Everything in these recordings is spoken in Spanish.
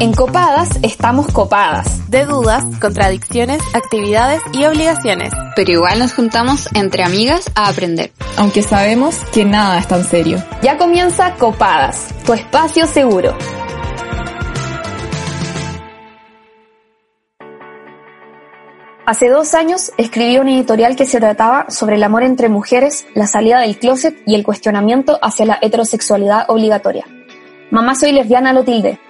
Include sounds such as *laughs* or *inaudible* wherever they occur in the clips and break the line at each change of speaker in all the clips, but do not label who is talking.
En Copadas estamos copadas.
De dudas, contradicciones, actividades y obligaciones.
Pero igual nos juntamos entre amigas a aprender.
Aunque sabemos que nada es tan serio.
Ya comienza Copadas, tu espacio seguro. Hace dos años escribí un editorial que se trataba sobre el amor entre mujeres, la salida del closet y el cuestionamiento hacia la heterosexualidad obligatoria. Mamá soy lesbiana lo tilde.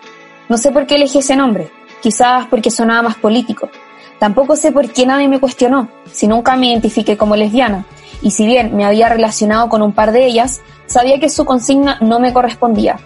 No sé por qué elegí ese nombre, quizás porque sonaba más político. Tampoco sé por qué nadie me cuestionó, si nunca me identifiqué como lesbiana, y si bien me había relacionado con un par de ellas, sabía que su consigna no me correspondía.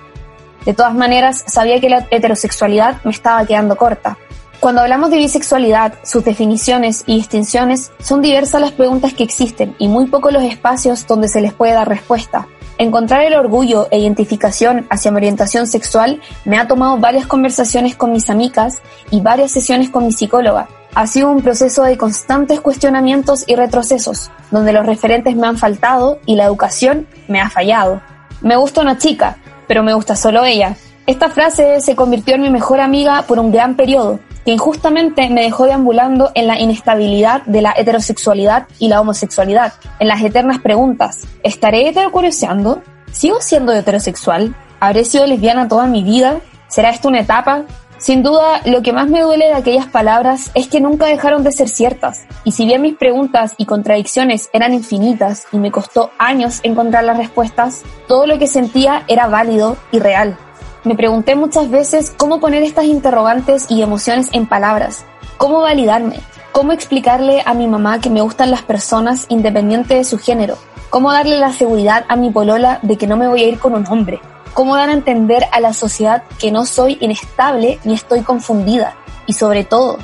De todas maneras, sabía que la heterosexualidad me estaba quedando corta. Cuando hablamos de bisexualidad, sus definiciones y distinciones, son diversas las preguntas que existen y muy pocos los espacios donde se les puede dar respuesta. Encontrar el orgullo e identificación hacia mi orientación sexual me ha tomado varias conversaciones con mis amigas y varias sesiones con mi psicóloga. Ha sido un proceso de constantes cuestionamientos y retrocesos, donde los referentes me han faltado y la educación me ha fallado. Me gusta una chica, pero me gusta solo ella. Esta frase se convirtió en mi mejor amiga por un gran periodo, que injustamente me dejó deambulando en la inestabilidad de la heterosexualidad y la homosexualidad, en las eternas preguntas, ¿estaré heterocurioseando? ¿Sigo siendo heterosexual? ¿Habré sido lesbiana toda mi vida? ¿Será esto una etapa? Sin duda, lo que más me duele de aquellas palabras es que nunca dejaron de ser ciertas, y si bien mis preguntas y contradicciones eran infinitas y me costó años encontrar las respuestas, todo lo que sentía era válido y real. Me pregunté muchas veces cómo poner estas interrogantes y emociones en palabras, cómo validarme, cómo explicarle a mi mamá que me gustan las personas independiente de su género, cómo darle la seguridad a mi polola de que no me voy a ir con un hombre, cómo dar a entender a la sociedad que no soy inestable ni estoy confundida, y sobre todo,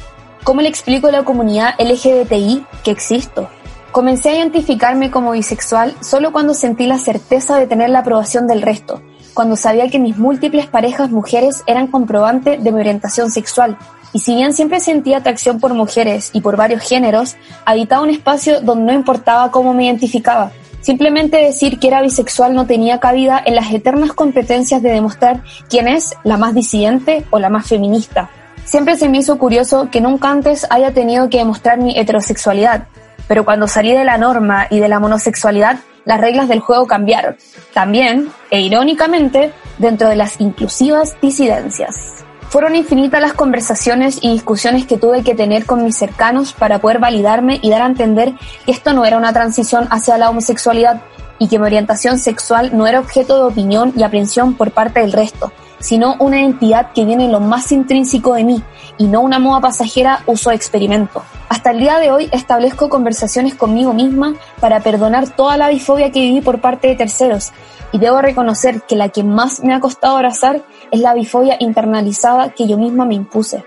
cómo le explico a la comunidad LGBTI que existo. Comencé a identificarme como bisexual solo cuando sentí la certeza de tener la aprobación del resto, cuando sabía que mis múltiples parejas mujeres eran comprobante de mi orientación sexual. Y si bien siempre sentía atracción por mujeres y por varios géneros, habitaba un espacio donde no importaba cómo me identificaba. Simplemente decir que era bisexual no tenía cabida en las eternas competencias de demostrar quién es la más disidente o la más feminista. Siempre se me hizo curioso que nunca antes haya tenido que demostrar mi heterosexualidad, pero cuando salí de la norma y de la monosexualidad las reglas del juego cambiaron, también, e irónicamente, dentro de las inclusivas disidencias. Fueron infinitas las conversaciones y discusiones que tuve que tener con mis cercanos para poder validarme y dar a entender que esto no era una transición hacia la homosexualidad y que mi orientación sexual no era objeto de opinión y aprehensión por parte del resto, sino una entidad que viene en lo más intrínseco de mí y no una moda pasajera uso experimento. Hasta el día de hoy establezco conversaciones conmigo misma para perdonar toda la bifobia que viví por parte de terceros y debo reconocer que la que más me ha costado abrazar es la bifobia internalizada que yo misma me impuse.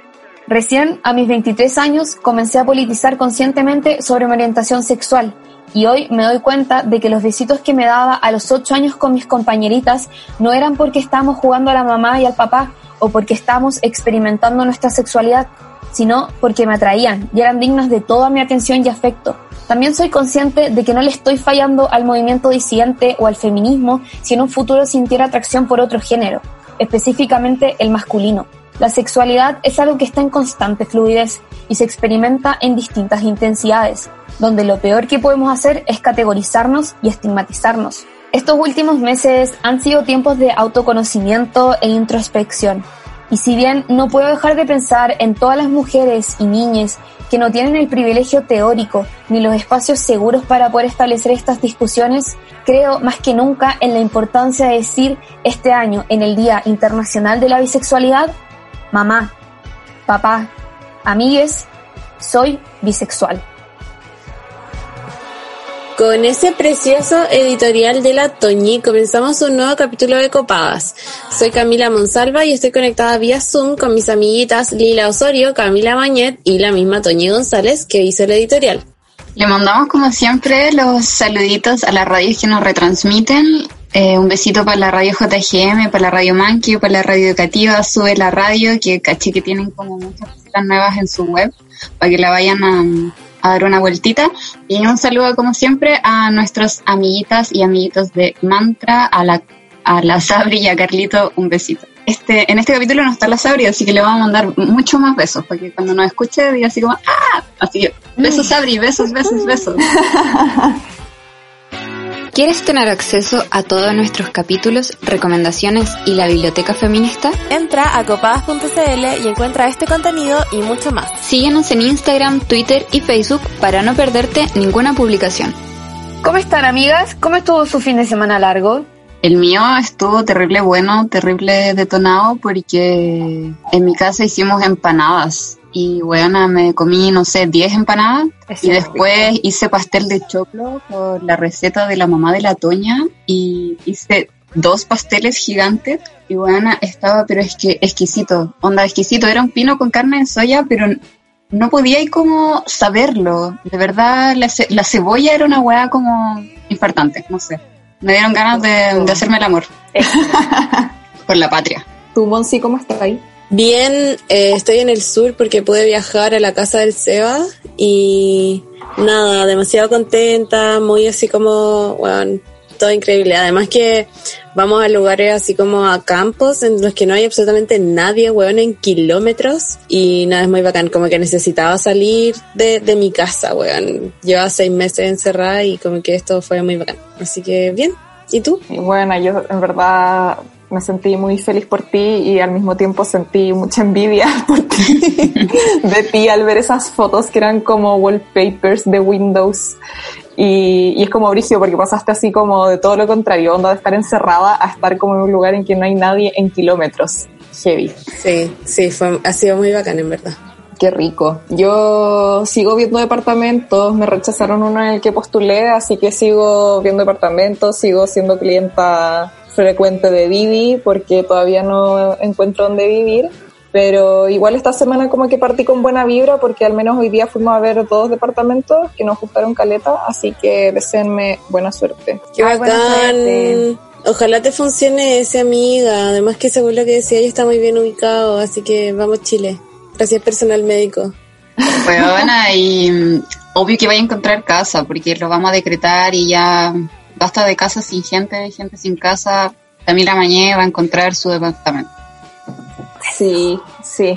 Recién, a mis 23 años, comencé a politizar conscientemente sobre mi orientación sexual y hoy me doy cuenta de que los besitos que me daba a los 8 años con mis compañeritas no eran porque estábamos jugando a la mamá y al papá o porque estábamos experimentando nuestra sexualidad, sino porque me atraían y eran dignas de toda mi atención y afecto. También soy consciente de que no le estoy fallando al movimiento disidente o al feminismo si en un futuro sintiera atracción por otro género, específicamente el masculino. La sexualidad es algo que está en constante fluidez y se experimenta en distintas intensidades, donde lo peor que podemos hacer es categorizarnos y estigmatizarnos. Estos últimos meses han sido tiempos de autoconocimiento e introspección. Y si bien no puedo dejar de pensar en todas las mujeres y niñas que no tienen el privilegio teórico ni los espacios seguros para poder establecer estas discusiones, creo más que nunca en la importancia de decir este año, en el Día Internacional de la Bisexualidad, mamá, papá, amigues, soy bisexual.
Con ese precioso editorial de la Toñi comenzamos un nuevo capítulo de Copadas. Soy Camila Monsalva y estoy conectada vía Zoom con mis amiguitas Lila Osorio, Camila Bañet y la misma Toñi González que hizo el editorial.
Le mandamos como siempre los saluditos a las radios que nos retransmiten. Eh, un besito para la radio JGM, para la radio Manqui, para la radio educativa, sube la radio, que caché que tienen como muchas cosas nuevas en su web, para que la vayan a, a dar una vueltita. Y un saludo, como siempre, a nuestros amiguitas y amiguitos de Mantra, a la, a la Sabri y a Carlito, un besito. este, en este capítulo no está la Sabri, así que le vamos a mandar mucho más besos, para que cuando nos escuche diga así como, ¡ah! Así que, besos Sabri, besos, besos, besos. *laughs*
¿Quieres tener acceso a todos nuestros capítulos, recomendaciones y la biblioteca feminista?
Entra a copadas.cl y encuentra este contenido y mucho más.
Síguenos en Instagram, Twitter y Facebook para no perderte ninguna publicación.
¿Cómo están amigas? ¿Cómo estuvo su fin de semana largo?
El mío estuvo terrible bueno, terrible detonado, porque en mi casa hicimos empanadas. Y bueno, me comí, no sé, 10 empanadas.
Es
y después hice pastel de choclo por la receta de la mamá de la Toña. Y hice dos pasteles gigantes. Y bueno, estaba, pero es que exquisito. Onda exquisito. Era un pino con carne de soya, pero no podía ir como saberlo. De verdad, la, ce- la cebolla era una weá como infartante, no sé. Me dieron ganas de, de hacerme el amor. *laughs* Por la patria.
¿Tú, Monsi, cómo estás ahí?
Bien, eh, estoy en el sur porque pude viajar a la casa del Seba y nada, demasiado contenta, muy así como, bueno, todo increíble. Además que vamos a lugares así como a campos en los que no hay absolutamente nadie, weón, en kilómetros y nada, es muy bacán, como que necesitaba salir de, de mi casa, weón. Llevaba seis meses encerrada y como que esto fue muy bacán. Así que bien, ¿y tú?
Bueno, yo en verdad me sentí muy feliz por ti y al mismo tiempo sentí mucha envidia *laughs* por ti, de ti al ver esas fotos que eran como wallpapers de Windows. Y, y es como brigio porque pasaste así como de todo lo contrario, onda de estar encerrada a estar como en un lugar en que no hay nadie en kilómetros. Heavy.
Sí, sí, fue, ha sido muy bacán en verdad.
Qué rico. Yo sigo viendo departamentos, me rechazaron uno en el que postulé, así que sigo viendo departamentos, sigo siendo clienta frecuente de Vivi porque todavía no encuentro dónde vivir. Pero igual esta semana como que partí con buena vibra porque al menos hoy día fuimos a ver dos departamentos que nos gustaron caleta, así que deseenme buena suerte.
Qué
Ay, buena suerte.
bacán. Ojalá te funcione ese amiga. Además que según lo que decía, ella está muy bien ubicado, así que vamos Chile. Gracias personal médico.
Bueno, *laughs* y mm, obvio que vaya a encontrar casa, porque lo vamos a decretar y ya basta de casa sin gente, gente sin casa. Camila Mañé va a encontrar su departamento.
Sí, sí.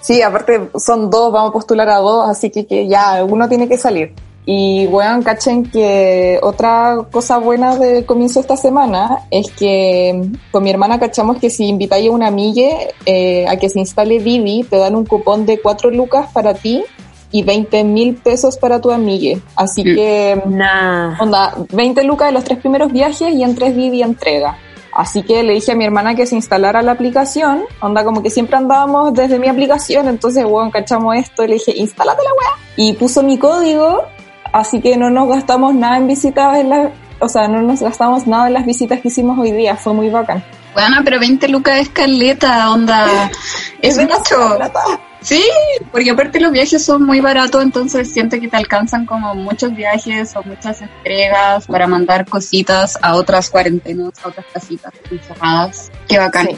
Sí, aparte son dos, vamos a postular a dos, así que, ya uno tiene que salir. Y bueno, cachen que otra cosa buena del comienzo de esta semana es que con mi hermana cachamos que si invitáis a una amigue eh, a que se instale Vivi, te dan un cupón de 4 lucas para ti y 20 mil pesos para tu amigue. Así que
Nah.
Onda, 20 lucas de los tres primeros viajes y en tres Vivi entrega. Así que le dije a mi hermana que se instalara la aplicación. Onda, como que siempre andábamos desde mi aplicación. Entonces, bueno, cachamos esto y le dije, instálate la weá. Y puso mi código. Así que no nos gastamos nada en visitas en la, o sea, no nos gastamos nada en las visitas que hicimos hoy día. Fue muy bacán.
Bueno, pero 20 lucas es caleta, onda. *laughs* Es
demasiada
mucho.
plata.
Sí, porque aparte los viajes son muy baratos, entonces siento que te alcanzan como muchos viajes o muchas entregas para mandar cositas a otras cuarentenas, a otras casitas encerradas. Qué bacán.
Sí,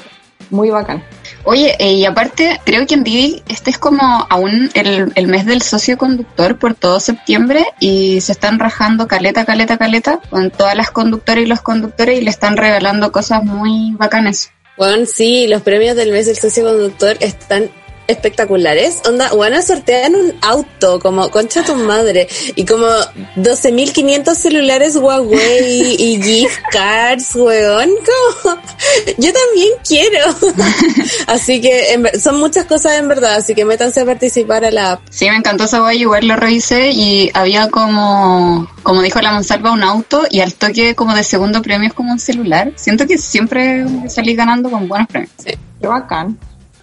muy bacán.
Oye, eh, y aparte, creo que en Didi este es como aún el, el mes del socio conductor por todo septiembre y se están rajando caleta, caleta, caleta con todas las conductoras y los conductores y le están regalando cosas muy bacanas.
Bueno, sí, los premios del mes del socio conductor están espectaculares. Onda, bueno, sortean un auto, como concha tu madre, y como 12.500 celulares Huawei y *laughs* gift cards, weón. Como, yo también quiero. *laughs* así que en son muchas cosas en verdad, así que métanse a participar a la app.
Sí, me encantó esa guay, igual lo revisé y había como, como dijo la Monsalva, un auto y al toque como de segundo premio es como un celular. Siento que siempre salí ganando con buenos premios.
Qué bacán.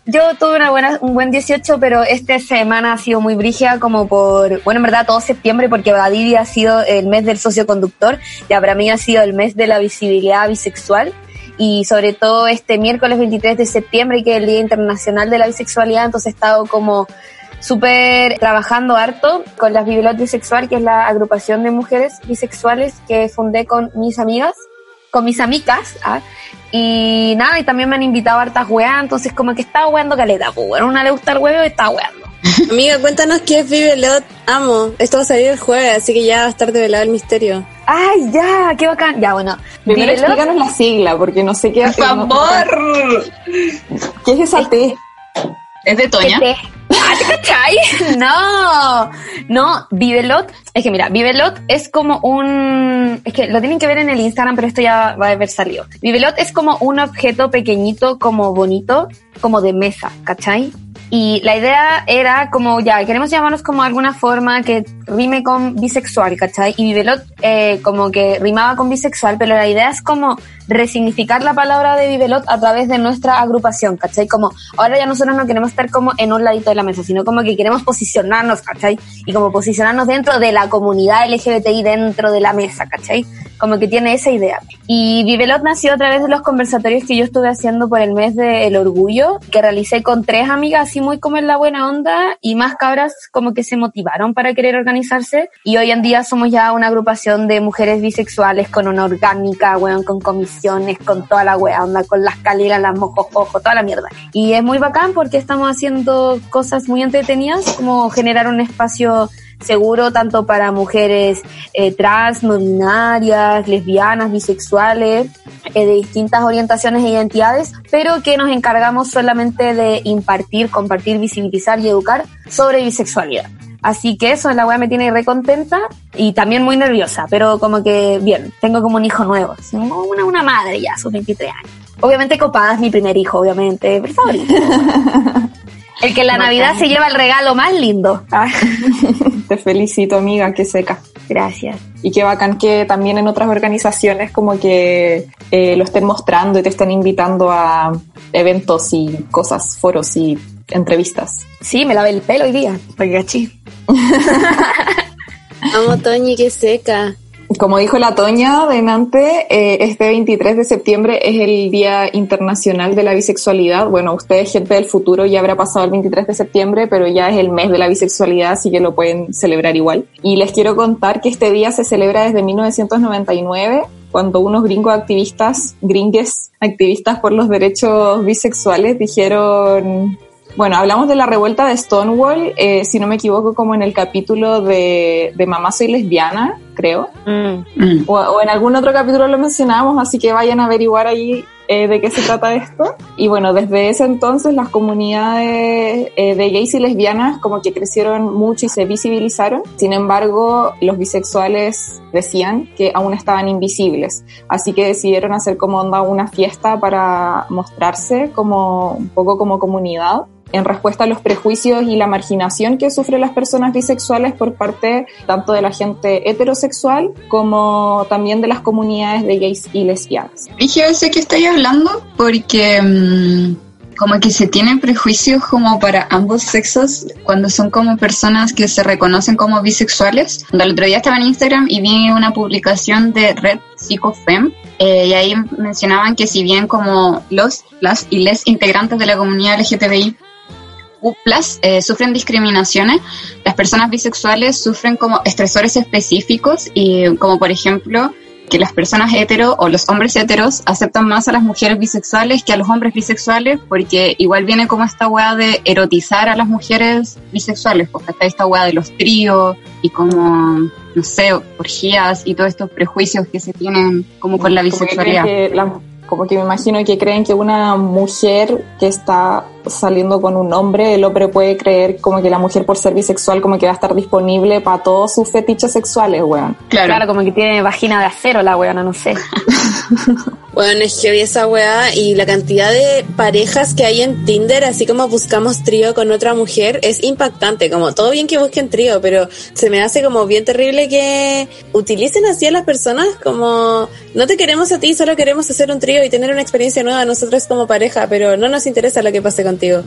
Yo tuve una buena, un buen 18, pero esta semana ha sido muy brígida como por, bueno, en verdad todo septiembre porque Badidi ha sido el mes del socioconductor, ya para mí ha sido el mes de la visibilidad bisexual y sobre todo este miércoles 23 de septiembre que es el Día Internacional de la Bisexualidad, entonces he estado como súper trabajando harto con las Bibliot Bisexual, que es la agrupación de mujeres bisexuales que fundé con mis amigas, con mis amigas, ¿ah? y nada, y también me han invitado a hartas weas, entonces como que estaba weando caleta, pues bueno, a una le gusta el huevo y estaba weando. *laughs*
Amiga, cuéntanos qué es Vivelot. Amo. Esto va a salir el jueves, así que ya va a estar develado el misterio.
¡Ay, ya! ¡Qué bacán! Ya, bueno.
Primero
Vivelot-
explícanos la sigla, porque no sé qué... *laughs*
Por favor.
¿Qué es esa T?
¿Es de Toña?
Ah, ¿te cachai? No, no, Vivelot, es que mira, Vivelot es como un, es que lo tienen que ver en el Instagram, pero esto ya va a haber salido. Vivelot es como un objeto pequeñito, como bonito, como de mesa, ¿cachai? Y la idea era como, ya, queremos llamarnos como alguna forma que rime con bisexual, ¿cachai? Y Vivelot eh, como que rimaba con bisexual, pero la idea es como resignificar la palabra de Vivelot a través de nuestra agrupación, ¿cachai? Como ahora ya nosotros no queremos estar como en un ladito de la mesa, sino como que queremos posicionarnos, ¿cachai? Y como posicionarnos dentro de la comunidad LGBTI dentro de la mesa, ¿cachai? Como que tiene esa idea. Y Vivelot nació a través de los conversatorios que yo estuve haciendo por el mes del orgullo, que realicé con tres amigas, así muy como en la buena onda, y más cabras como que se motivaron para querer organizarse. Y hoy en día somos ya una agrupación de mujeres bisexuales con una orgánica, weón, con comisiones, con toda la wea onda, con las caleras, las mojojojo, toda la mierda. Y es muy bacán porque estamos haciendo cosas muy entretenidas, como generar un espacio seguro tanto para mujeres eh, trans, no binarias, lesbianas, bisexuales, eh, de distintas orientaciones e identidades, pero que nos encargamos solamente de impartir, compartir, visibilizar y educar sobre bisexualidad. Así que eso, la weá me tiene re contenta y también muy nerviosa, pero como que bien, tengo como un hijo nuevo, una, una madre ya, sus 23 años. Obviamente Copada es mi primer hijo, obviamente, pero favorito. *laughs* El que en la Navidad se lleva el regalo más lindo. Ah, *laughs*
Te felicito, amiga, qué seca.
gracias.
Y qué bacán que también en otras organizaciones como que eh, lo estén mostrando y te estén invitando a eventos y cosas, foros y entrevistas.
Sí, me lavé el pelo hoy día, porque cachí. *laughs*
Amo Toñi, qué seca.
Como dijo la Toña delante, eh, este 23 de septiembre es el Día Internacional de la Bisexualidad. Bueno, ustedes, gente del futuro, ya habrá pasado el 23 de septiembre, pero ya es el mes de la bisexualidad, así que lo pueden celebrar igual. Y les quiero contar que este día se celebra desde 1999, cuando unos gringos activistas, gringues, activistas por los derechos bisexuales, dijeron bueno, hablamos de la revuelta de Stonewall, eh, si no me equivoco, como en el capítulo de, de Mamá Soy Lesbiana, creo.
Mm.
O, o en algún otro capítulo lo mencionamos, así que vayan a averiguar ahí eh, de qué se trata esto. Y bueno, desde ese entonces las comunidades eh, de gays y lesbianas como que crecieron mucho y se visibilizaron. Sin embargo, los bisexuales decían que aún estaban invisibles. Así que decidieron hacer como onda una fiesta para mostrarse como un poco como comunidad en respuesta a los prejuicios y la marginación que sufren las personas bisexuales por parte tanto de la gente heterosexual como también de las comunidades de gays y lesbianas.
Dije, sé que estoy hablando porque mm, como que se tienen prejuicios como para ambos sexos cuando son como personas que se reconocen como bisexuales. El otro día estaba en Instagram y vi una publicación de Red Psicofem eh, y ahí mencionaban que si bien como los, las y les integrantes de la comunidad LGTBI eh, sufren discriminaciones, las personas bisexuales sufren como estresores específicos y como por ejemplo que las personas hetero o los hombres heteros aceptan más a las mujeres bisexuales que a los hombres bisexuales porque igual viene como esta weá de erotizar a las mujeres bisexuales, porque está esta weá de los tríos y como, no sé, orgías y todos estos prejuicios que se tienen como con la
Como que
bisexualidad.
que la- como que me imagino que creen que una mujer que está saliendo con un hombre, el hombre puede creer como que la mujer por ser bisexual como que va a estar disponible para todos sus fetiches sexuales, weón.
Claro.
Claro, como que tiene vagina de acero la weona, no sé. *laughs*
Bueno, es que vi esa weá y la cantidad de parejas que hay en Tinder, así como buscamos trío con otra mujer, es impactante. Como todo bien que busquen trío, pero se me hace como bien terrible que utilicen así a las personas como no te queremos a ti, solo queremos hacer un trío y tener una experiencia nueva nosotros como pareja, pero no nos interesa lo que pase contigo.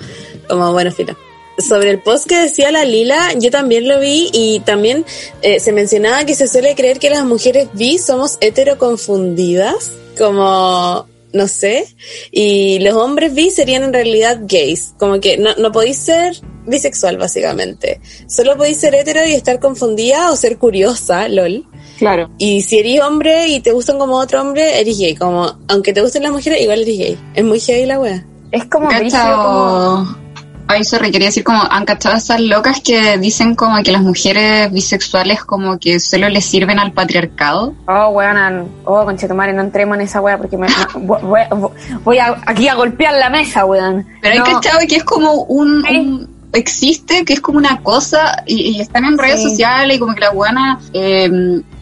Como bueno, filo. Sobre el post que decía la Lila, yo también lo vi y también eh, se mencionaba que se suele creer que las mujeres bi somos heteroconfundidas, como, no sé, y los hombres bi serían en realidad gays, como que no, no podéis ser bisexual básicamente, solo podéis ser hetero y estar confundida o ser curiosa, lol.
Claro.
Y si eres hombre y te gustan como otro hombre, eres gay, como, aunque te gusten las mujeres, igual eres gay. Es muy gay la wea.
Es como
Cacha,
brígido, como...
Ay, sorry, quería decir como, han cachado esas locas que dicen como que las mujeres bisexuales como que solo les sirven al patriarcado.
Oh, weón, oh, conchetumare, no entremos en esa wea porque me, *laughs* voy, a- aquí a golpear la mesa, weón.
Pero hay
No,
cachado que es como un,
Sí.
un- existe, que es como una cosa y, y están en redes
Sí.
sociales y como que la buena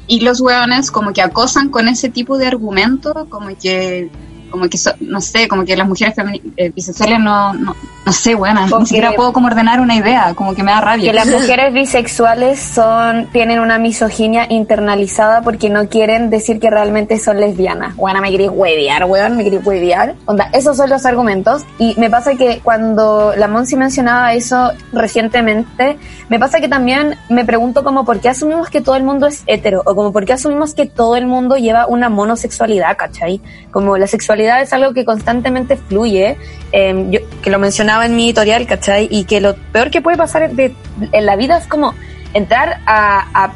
y los hueones como que acosan con ese tipo de argumento, como que como que so- no sé, como que las mujeres eh, bisexuales no, no, no sé, buena,
Porque-
ni siquiera puedo como ordenar una idea, como que me da rabia.
Que las *laughs* mujeres bisexuales son tienen una misoginia internalizada porque no quieren decir que realmente son lesbianas. Bueno, me queréis huevear, weón, me queréis huevear. Onda, esos son los argumentos. Y me pasa que cuando la Monsi mencionaba eso recientemente, me pasa que también me pregunto como por qué asumimos que todo el mundo es hetero o como por qué asumimos que todo el mundo lleva una monosexualidad, ¿cachai? Como la sexualidad es algo que constantemente fluye, yo, que lo mencionaba en mi editorial, ¿cachai? Y que lo peor que puede pasar en la vida es como entrar a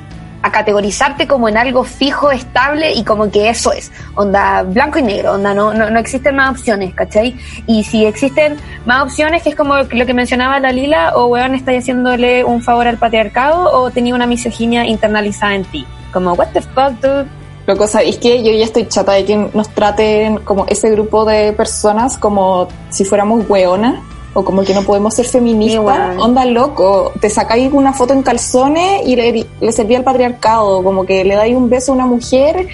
categorizarte como en algo fijo, estable y como que eso es, onda blanco y negro, onda no, no, no existen más opciones, ¿cachai? Y si existen más opciones, que es como lo que mencionaba la Lila, o weón, estáis haciéndole un favor al patriarcado o tenía una misoginia internalizada en ti. Como, what the fuck, dude?
Loco, ¿sabéis que Yo ya estoy chata de que nos traten como ese grupo de personas como si fuéramos weonas o como que no podemos ser feministas. Onda loco, te sacáis una foto en calzones y le, le servía al patriarcado, como que le dais un beso a una mujer,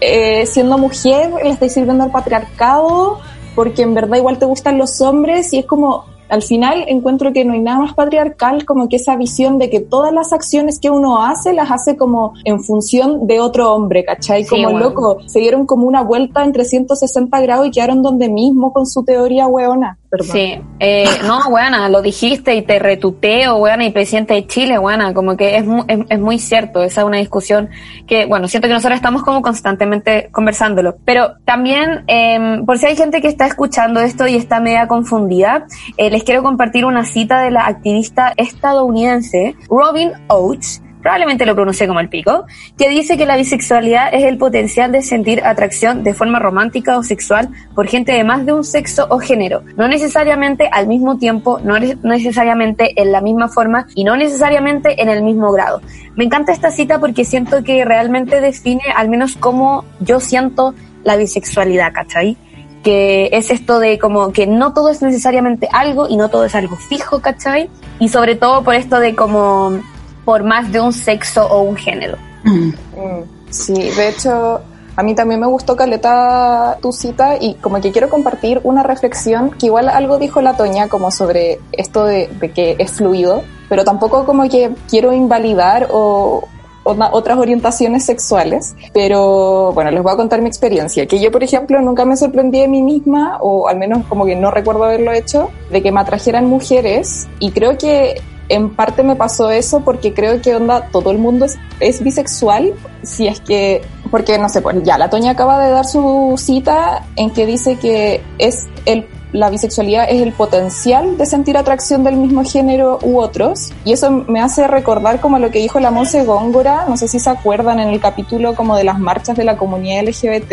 eh, siendo mujer le estáis sirviendo al patriarcado porque en verdad igual te gustan los hombres y es como al final encuentro que no hay nada más patriarcal como que esa visión de que todas las acciones que uno hace las hace como en función de otro hombre, ¿cachai?
Sí,
como
bueno.
loco, se dieron como una vuelta en 360 grados y quedaron donde mismo con su teoría weona. Perdón.
Sí, eh, no, buena, lo dijiste y te retuteo, buena, y presidente de Chile, buena, como que es, mu- es, es muy cierto, esa es una discusión que, bueno, siento que nosotros estamos como constantemente conversándolo, pero también, eh, por si hay gente que está escuchando esto y está media confundida, eh, les quiero compartir una cita de la activista estadounidense Robin Oates, probablemente lo pronuncié como el pico, que dice que la bisexualidad es el potencial de sentir atracción de forma romántica o sexual por gente de más de un sexo o género, no necesariamente al mismo tiempo, no necesariamente en la misma forma y no necesariamente en el mismo grado. Me encanta esta cita porque siento que realmente define al menos cómo yo siento la bisexualidad, ¿cachai? Que es esto de como que no todo es necesariamente algo y no todo es algo fijo, ¿cachai? Y sobre todo por esto de como por más de un sexo o un género.
Mm.
Sí, de hecho, a mí también me gustó Caleta tu cita y como que quiero compartir una reflexión que igual algo dijo la Toña como sobre esto de, de que es fluido, pero tampoco como que quiero invalidar o otras orientaciones sexuales, pero bueno, les voy a contar mi experiencia, que yo por ejemplo nunca me sorprendí de mí misma, o al menos como que no recuerdo haberlo hecho, de que me atrajeran mujeres y creo que en parte me pasó eso porque creo que onda todo el mundo es, es bisexual si es que porque no sé pues ya la Toña acaba de dar su cita en que dice que es el la bisexualidad es el potencial de sentir atracción del mismo género u otros. Y eso me hace recordar como lo que dijo la Monse Góngora no sé si se acuerdan en el capítulo como de las marchas de la comunidad LGBT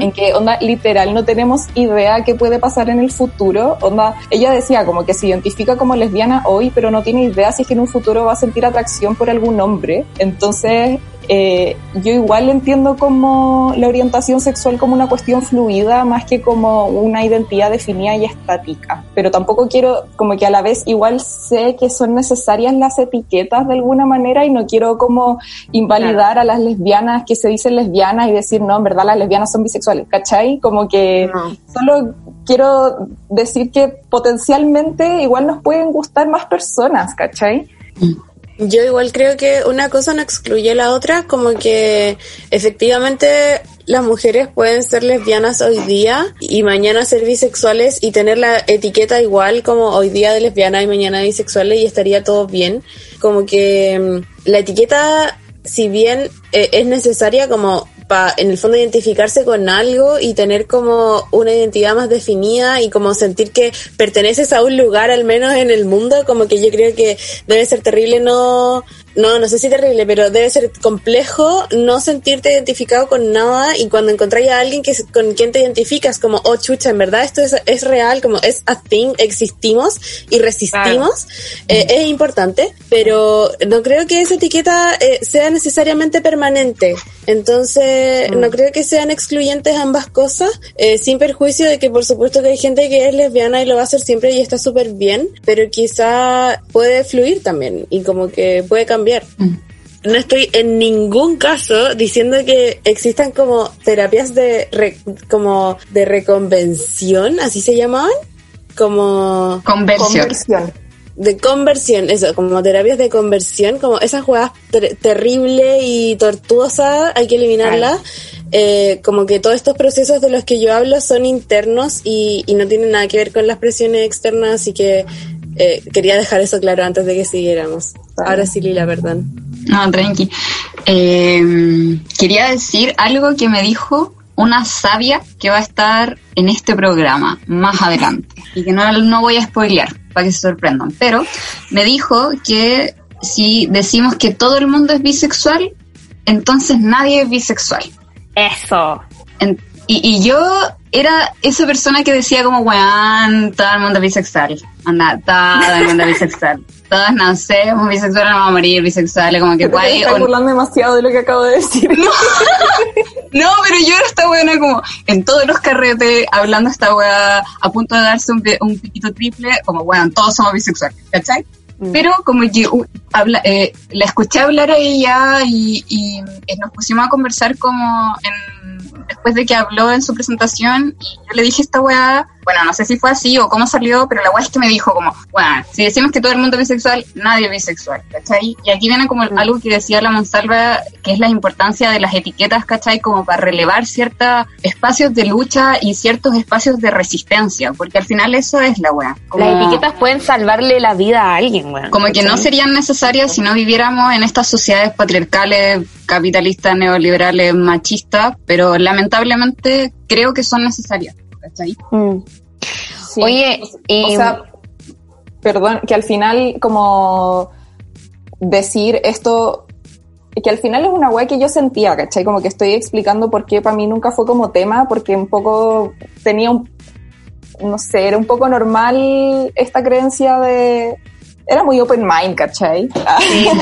en que onda literal no tenemos idea qué puede pasar en el futuro. Onda ella decía como que se identifica como lesbiana hoy pero no tiene idea si es que en un futuro va a sentir atracción por algún hombre. Entonces eh, yo igual entiendo como la orientación sexual como una cuestión fluida más que como una identidad definida y estática pero tampoco quiero como que a la vez igual sé que son necesarias las etiquetas de alguna manera y no quiero como invalidar a las lesbianas que se dicen lesbianas y decir no en verdad las lesbianas son bisexuales ¿cachai? como que
No.
solo quiero decir que potencialmente igual nos pueden gustar más personas ¿cachai?
Yo igual creo que una cosa no excluye la otra, como que efectivamente las mujeres pueden ser lesbianas hoy día y mañana ser bisexuales y tener la etiqueta igual como hoy día de lesbiana y mañana de bisexuales y estaría todo bien. Como que mm, la etiqueta, si bien eh, es necesaria como para en el fondo identificarse con algo y tener como una identidad más definida y como sentir que perteneces a un lugar al menos en el mundo, como que yo creo que debe ser terrible no no, no sé si terrible, pero debe ser complejo no sentirte identificado con nada y cuando encontráis a alguien que con quien te identificas como, oh chucha, en verdad esto es, es real, como es a thing, existimos y resistimos, eh, es importante, pero no creo que esa etiqueta eh, sea necesariamente permanente. Entonces, no creo que sean excluyentes ambas cosas, eh, sin perjuicio de que por supuesto que hay gente que es lesbiana y lo va a hacer siempre y está súper bien, pero quizá puede fluir también y como que puede cambiar. No estoy en ningún caso diciendo que existan como terapias de como de reconvención, así se llamaban, como
conversión
de conversión, eso, como terapias de conversión, como esas jugadas terribles y tortuosas, hay que eliminarlas. Eh, como que todos estos procesos de los que yo hablo son internos y, y no tienen nada que ver con las presiones externas, así que eh, quería dejar eso claro antes de que siguiéramos. Ahora sí, Lila, perdón.
No, tranqui. Eh, quería decir algo que me dijo una sabia que va a estar en este programa más adelante y que no, no voy a spoilear para que se sorprendan, pero me dijo que si decimos que todo el mundo es bisexual, entonces nadie es bisexual.
Eso.
y, y, yo era esa persona que decía como, weón, todo el mundo es bisexual. Anda, todo el mundo es bisexual. *laughs* Todos nacemos bisexuales, vamos a morir bisexuales, como que
guay. Estoy burlando demasiado de lo que acabo de decir. *laughs*
No, pero yo era esta weona como en todos los carretes, hablando esta wea a punto de darse un, un piquito triple, como weón, todos somos bisexuales, ¿cachai? Mm. Pero como que uh, habla, eh, la escuché hablar a ella y, y eh, nos pusimos a conversar como en, después de que habló en su presentación y yo le dije esta weá, bueno, no sé si fue así o cómo salió, pero la weá es que me dijo como, bueno, si decimos que todo el mundo es bisexual, nadie es bisexual, ¿cachai? Y aquí viene como mm. algo que decía la Monsalva, que es la importancia de las etiquetas, ¿cachai? Como para relevar ciertos espacios de lucha y ciertos espacios de resistencia, porque al final eso es la weá.
Las etiquetas pueden salvarle la vida a alguien, weá.
Como que no serían necesarias si no viviéramos en estas sociedades patriarcales, capitalistas, neoliberales, machistas, pero lamentablemente creo que son necesarias.
Mm. Oye,
o sea, perdón, que al final como decir esto, que al final es una weá que yo sentía, ¿cachai? Como que estoy explicando por qué para mí nunca fue como tema, porque un poco tenía un, no sé, era un poco normal esta creencia de, era muy open mind, ¿cachai? Sí, *laughs*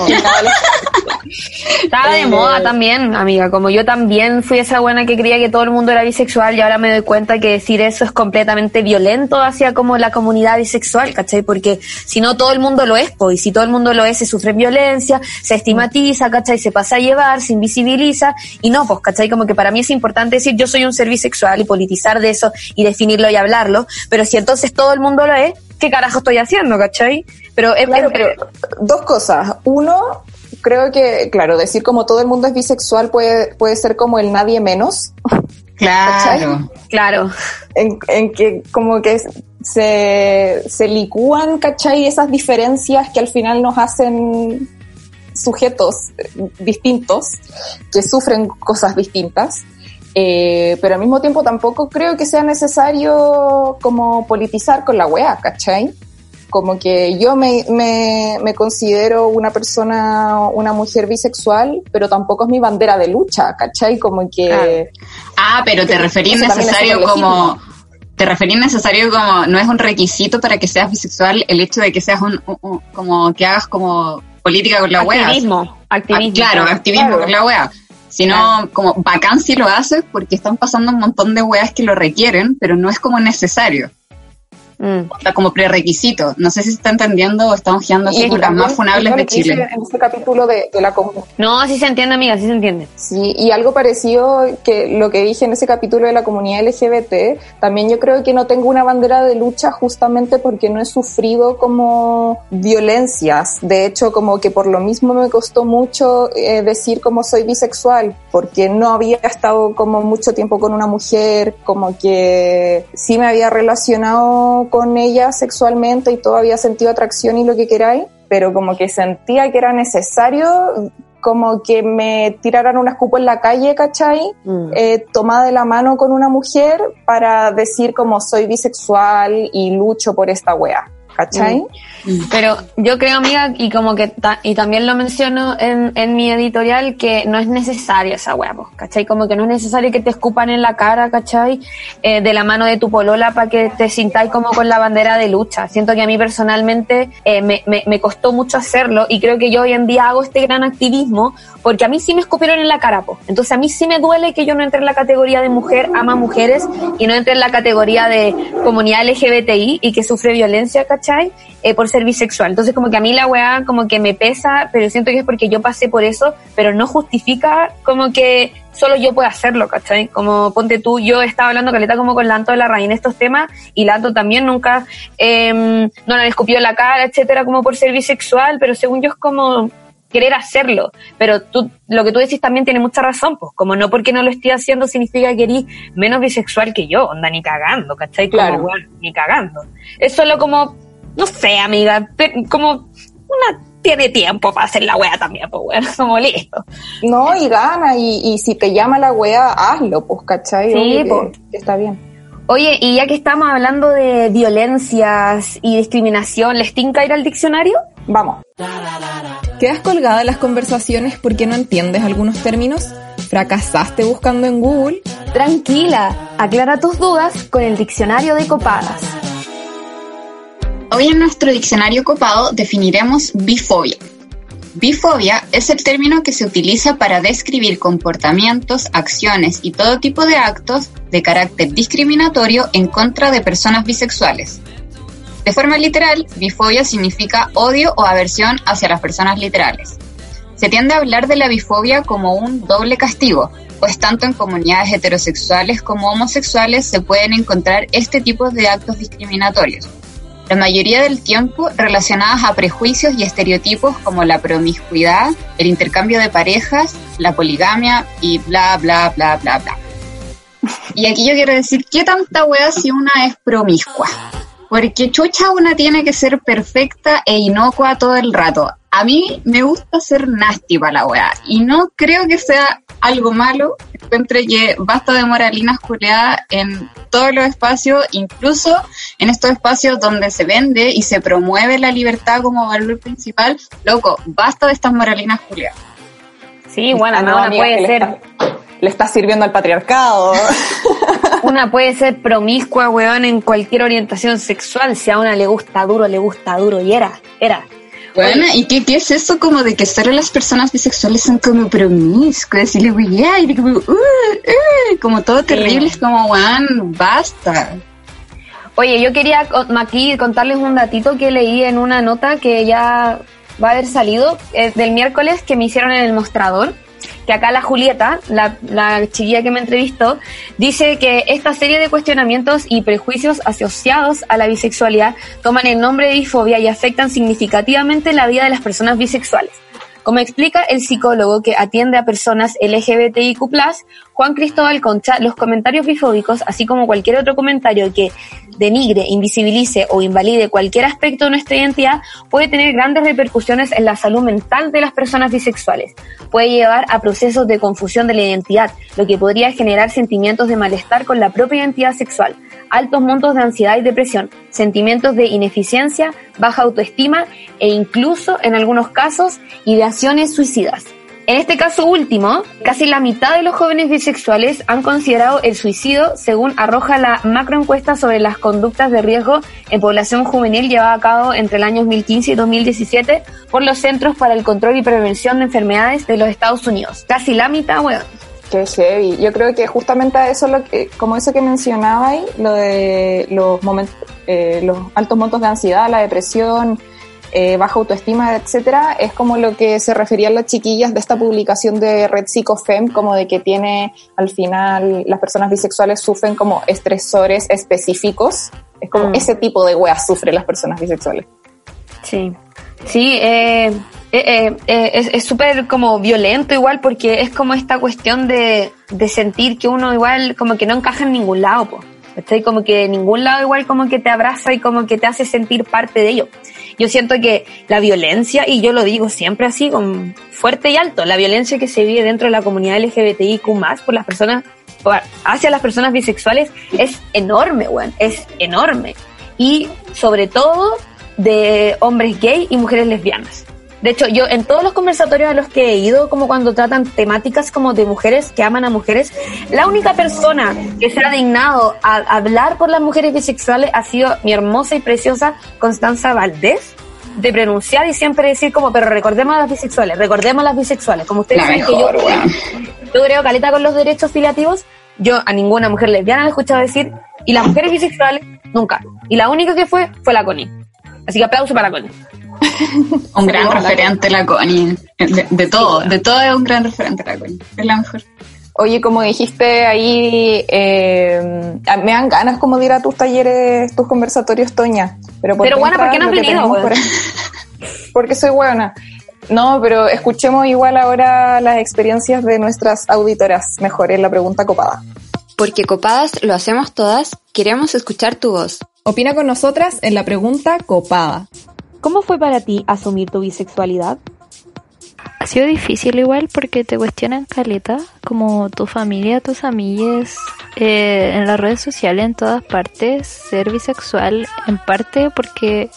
Estaba de moda también, amiga. Como yo también fui esa buena que creía que todo el mundo era bisexual y ahora me doy cuenta que decir eso es completamente violento hacia como la comunidad bisexual, ¿cachai? Porque si no todo el mundo lo es, pues, y si todo el mundo lo es, se sufre violencia, se estigmatiza, ¿cachai? Se pasa a llevar, se invisibiliza y no, pues, ¿cachai? Como que para mí es importante decir yo soy un ser bisexual y politizar de eso y definirlo y hablarlo, pero si entonces todo el mundo lo es, ¿qué carajo estoy haciendo, cachai?
Pero, es, claro, pero dos cosas. Uno, creo que, claro, decir como todo el mundo es bisexual puede, puede ser como el nadie menos.
Claro,
claro.
En, en, que como que se, se licúan, ¿cachai? Esas diferencias que al final nos hacen sujetos distintos, que sufren cosas distintas. Eh, pero al mismo tiempo tampoco creo que sea necesario como politizar con la wea, ¿cachai? Como que yo me, me, me, considero una persona, una mujer bisexual, pero tampoco es mi bandera de lucha, ¿cachai? Como que...
Ah, pero te referís necesario como... Te referís necesario como, no es un requisito para que seas bisexual el hecho de que seas un, como, que hagas como política con la wea.
Activismo, activismo.
Ah, claro, activismo con la wea sino como bacán si lo haces porque están pasando un montón de weas que lo requieren, pero no es como necesario. Mm. O sea, como prerequisito. No sé si se está entendiendo o estamos guiando así por las más funables de Chile.
En este capítulo de, la
No, así se entiende, amiga, así se entiende.
Sí, y algo parecido que lo que dije en ese capítulo de la comunidad LGBT, también yo creo que no tengo una bandera de lucha justamente porque no he sufrido como violencias. De hecho, como que por lo mismo me costó mucho eh, decir como soy bisexual, porque no había estado como mucho tiempo con una mujer, como que sí me había relacionado con ella sexualmente y todo había sentido atracción y lo que queráis, pero como que sentía que era necesario como que me tiraran una escupo en la calle, ¿cachai? Mm. Eh, tomada de la mano con una mujer para decir como soy bisexual y lucho por esta wea. ¿Cachai?
Pero yo creo, amiga, y como que ta- y también lo menciono en, en mi editorial, que no es necesaria esa hueá, po, ¿cachai? Como que no es necesario que te escupan en la cara, ¿cachai? Eh, de la mano de tu polola para que te sintáis como con la bandera de lucha. Siento que a mí personalmente eh, me, me, me costó mucho hacerlo y creo que yo hoy en día hago este gran activismo porque a mí sí me escupieron en la cara, po. Entonces a mí sí me duele que yo no entre en la categoría de mujer ama mujeres y no entre en la categoría de comunidad LGBTI y que sufre violencia, ¿cachai? Eh, por ser bisexual. Entonces como que a mí la weá como que me pesa, pero siento que es porque yo pasé por eso, pero no justifica como que solo yo pueda hacerlo, ¿cachai? Como ponte tú, yo estaba hablando caleta como con Lanto de la Reina estos temas y Lanto también nunca eh, no le escupió la cara, etcétera, como por ser bisexual, pero según yo es como querer hacerlo, pero tú, lo que tú decís también tiene mucha razón, pues como no porque no lo estoy haciendo significa que eres menos bisexual que yo, onda, ni cagando, ¿cachai? Como,
Claro.
weón, ni cagando. Es solo como, no sé, amiga, te- como una tiene tiempo para hacer la wea también, pues weón, *laughs* como listo.
No, y gana, y, y si te llama la wea, hazlo, pues, ¿cachai?
Sí,
que está bien.
Oye, y ya que estamos hablando de violencias y discriminación, ¿les tinca ir al diccionario?
Vamos.
¿Quedas colgada en las conversaciones porque no entiendes algunos términos? ¿Fracasaste buscando en Google?
Tranquila, aclara tus dudas con el diccionario de copadas.
Hoy en nuestro diccionario copado definiremos bifobia. Bifobia es el término que se utiliza para describir comportamientos, acciones y todo tipo de actos de carácter discriminatorio en contra de personas bisexuales. De forma literal, bifobia significa odio o aversión hacia las personas literales. Se tiende a hablar de la bifobia como un doble castigo, pues tanto en comunidades heterosexuales como homosexuales se pueden encontrar este tipo de actos discriminatorios la mayoría del tiempo relacionadas a prejuicios y estereotipos como la promiscuidad, el intercambio de parejas, la poligamia y bla, bla, bla, bla, bla. Y aquí yo quiero decir, ¿qué tanta wea si una es promiscua? Porque chucha una tiene que ser perfecta e inocua todo el rato. A mí me gusta ser nasty para la wea y no creo que sea algo malo. Encuentro que basta de moralinas culeadas en todos los espacios, incluso en estos espacios donde se vende y se promueve la libertad como valor principal. Loco, basta de estas moralinas culeadas.
Sí, bueno,
Ah, no,
una puede
que le
ser,
está- le está sirviendo al patriarcado. *laughs*
una puede ser promiscua, weón, en cualquier orientación sexual. Si a una le gusta duro, le gusta duro. Y era, era.
Bueno, ¿y qué, qué es eso como de que solo las personas bisexuales son como promiscuas y luego ya, y como, uh, uh, como todo terrible, es como, weón, basta.
Oye, yo quería aquí contarles un datito que leí en una nota que ya va a haber salido eh, del miércoles que me hicieron en el mostrador. Que acá la Julieta, la, la chiquilla que me entrevistó, dice que esta serie de cuestionamientos y prejuicios asociados a la bisexualidad toman el nombre de bifobia y afectan significativamente la vida de las personas bisexuales. Como explica el psicólogo que atiende a personas LGBTIQ+, Juan Cristóbal Concha, los comentarios bifóbicos, así como cualquier otro comentario que denigre, invisibilice o invalide cualquier aspecto de nuestra identidad, puede tener grandes repercusiones en la salud mental de las personas bisexuales. Puede llevar a procesos de confusión de la identidad, lo que podría generar sentimientos de malestar con la propia identidad sexual, altos montos de ansiedad y depresión, sentimientos de ineficiencia, baja autoestima e incluso, en algunos casos, ideaciones suicidas. En este caso último, casi la mitad de los jóvenes bisexuales han considerado el suicidio, según arroja la macroencuesta sobre las conductas de riesgo en población juvenil llevada a cabo entre el año 2015 y 2017 por los Centros para el Control y Prevención de Enfermedades de los Estados Unidos. Casi la mitad, weón.
Qué heavy. Yo creo que justamente a eso, lo que, como eso que mencionabais, lo de los momentos, eh, los altos montos de ansiedad, la depresión, eh, baja autoestima, etcétera, es como lo que se referían las chiquillas de esta publicación de Red Psicofem, como de que tiene al final las personas bisexuales sufren como estresores específicos. Es como
Mm.
ese tipo de weas sufren las personas bisexuales.
Sí, sí, eh, eh, eh, eh, es súper como violento igual porque es como esta cuestión de, de sentir que uno igual como que no encaja en ningún lado, pues. Estoy como que en ningún lado igual como que te abraza y como que te hace sentir parte de ello. Yo siento que la violencia, y yo lo digo siempre así, con fuerte y alto, la violencia que se vive dentro de la comunidad LGBTIQ por las personas, hacia las personas bisexuales es enorme, weón, es enorme. Y sobre todo de hombres gay y mujeres lesbianas. De hecho, yo en todos los conversatorios a los que he ido, como cuando tratan temáticas como de mujeres que aman a mujeres, la única persona que se ha dignado a hablar por las mujeres bisexuales ha sido mi hermosa y preciosa Constanza Valdés, de pronunciar y siempre decir como, pero recordemos a las bisexuales, recordemos a las bisexuales, como ustedes
La
saben que yo,
mejor, weón.
yo creo caleta con los derechos filiativos, yo a ninguna mujer lesbiana le he escuchado decir, y las mujeres bisexuales, nunca. Y la única que fue, fue la Connie. Así que aplauso para Connie.
Un gran referente la Connie. De, de todo, de todo es un gran referente la Connie. Es la mejor.
Oye, como dijiste ahí, eh, me dan ganas como de ir a tus talleres, tus conversatorios, Toña. Pero, por
Pero, bueno, ¿por qué no has venido,
por- Porque soy buena. No, pero escuchemos igual ahora las experiencias de nuestras auditoras. Mejor es la pregunta copada.
Porque copadas lo hacemos todas, queremos escuchar tu voz.
Opina con nosotras en la pregunta copada.
¿Cómo fue para ti asumir tu bisexualidad?
Ha sido difícil igual porque te cuestionan caleta, como tu familia, tus amigues, eh, en las redes sociales, en todas partes, ser bisexual, en parte porque,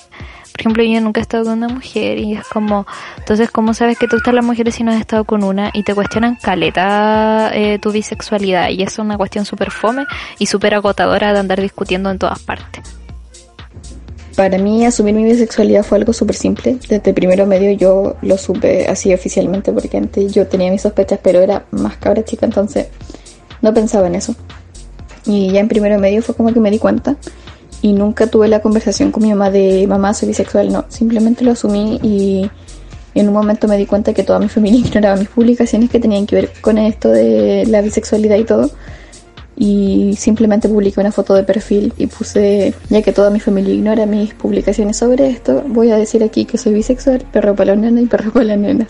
por ejemplo, yo nunca he estado con una mujer y es como, entonces, ¿cómo sabes que tú estás las mujeres si no has estado con una? Y te cuestionan caleta eh, tu bisexualidad y es una cuestión súper fome y súper agotadora de andar discutiendo en todas partes.
Para mí asumir mi bisexualidad fue algo súper simple. Desde primero medio yo lo supe así oficialmente porque antes yo tenía mis sospechas pero era más cabra chica entonces no pensaba en eso. Y ya en primero medio fue como que me di cuenta y nunca tuve la conversación con mi mamá de mamá soy bisexual, no, simplemente lo asumí y en un momento me di cuenta que toda mi familia *laughs* ignoraba mis publicaciones que tenían que ver con esto de la bisexualidad y todo y simplemente publiqué una foto de perfil y puse, ya que toda mi familia ignora mis publicaciones sobre esto, voy a decir aquí que soy bisexual, perro para las nenas y perro para las nenas.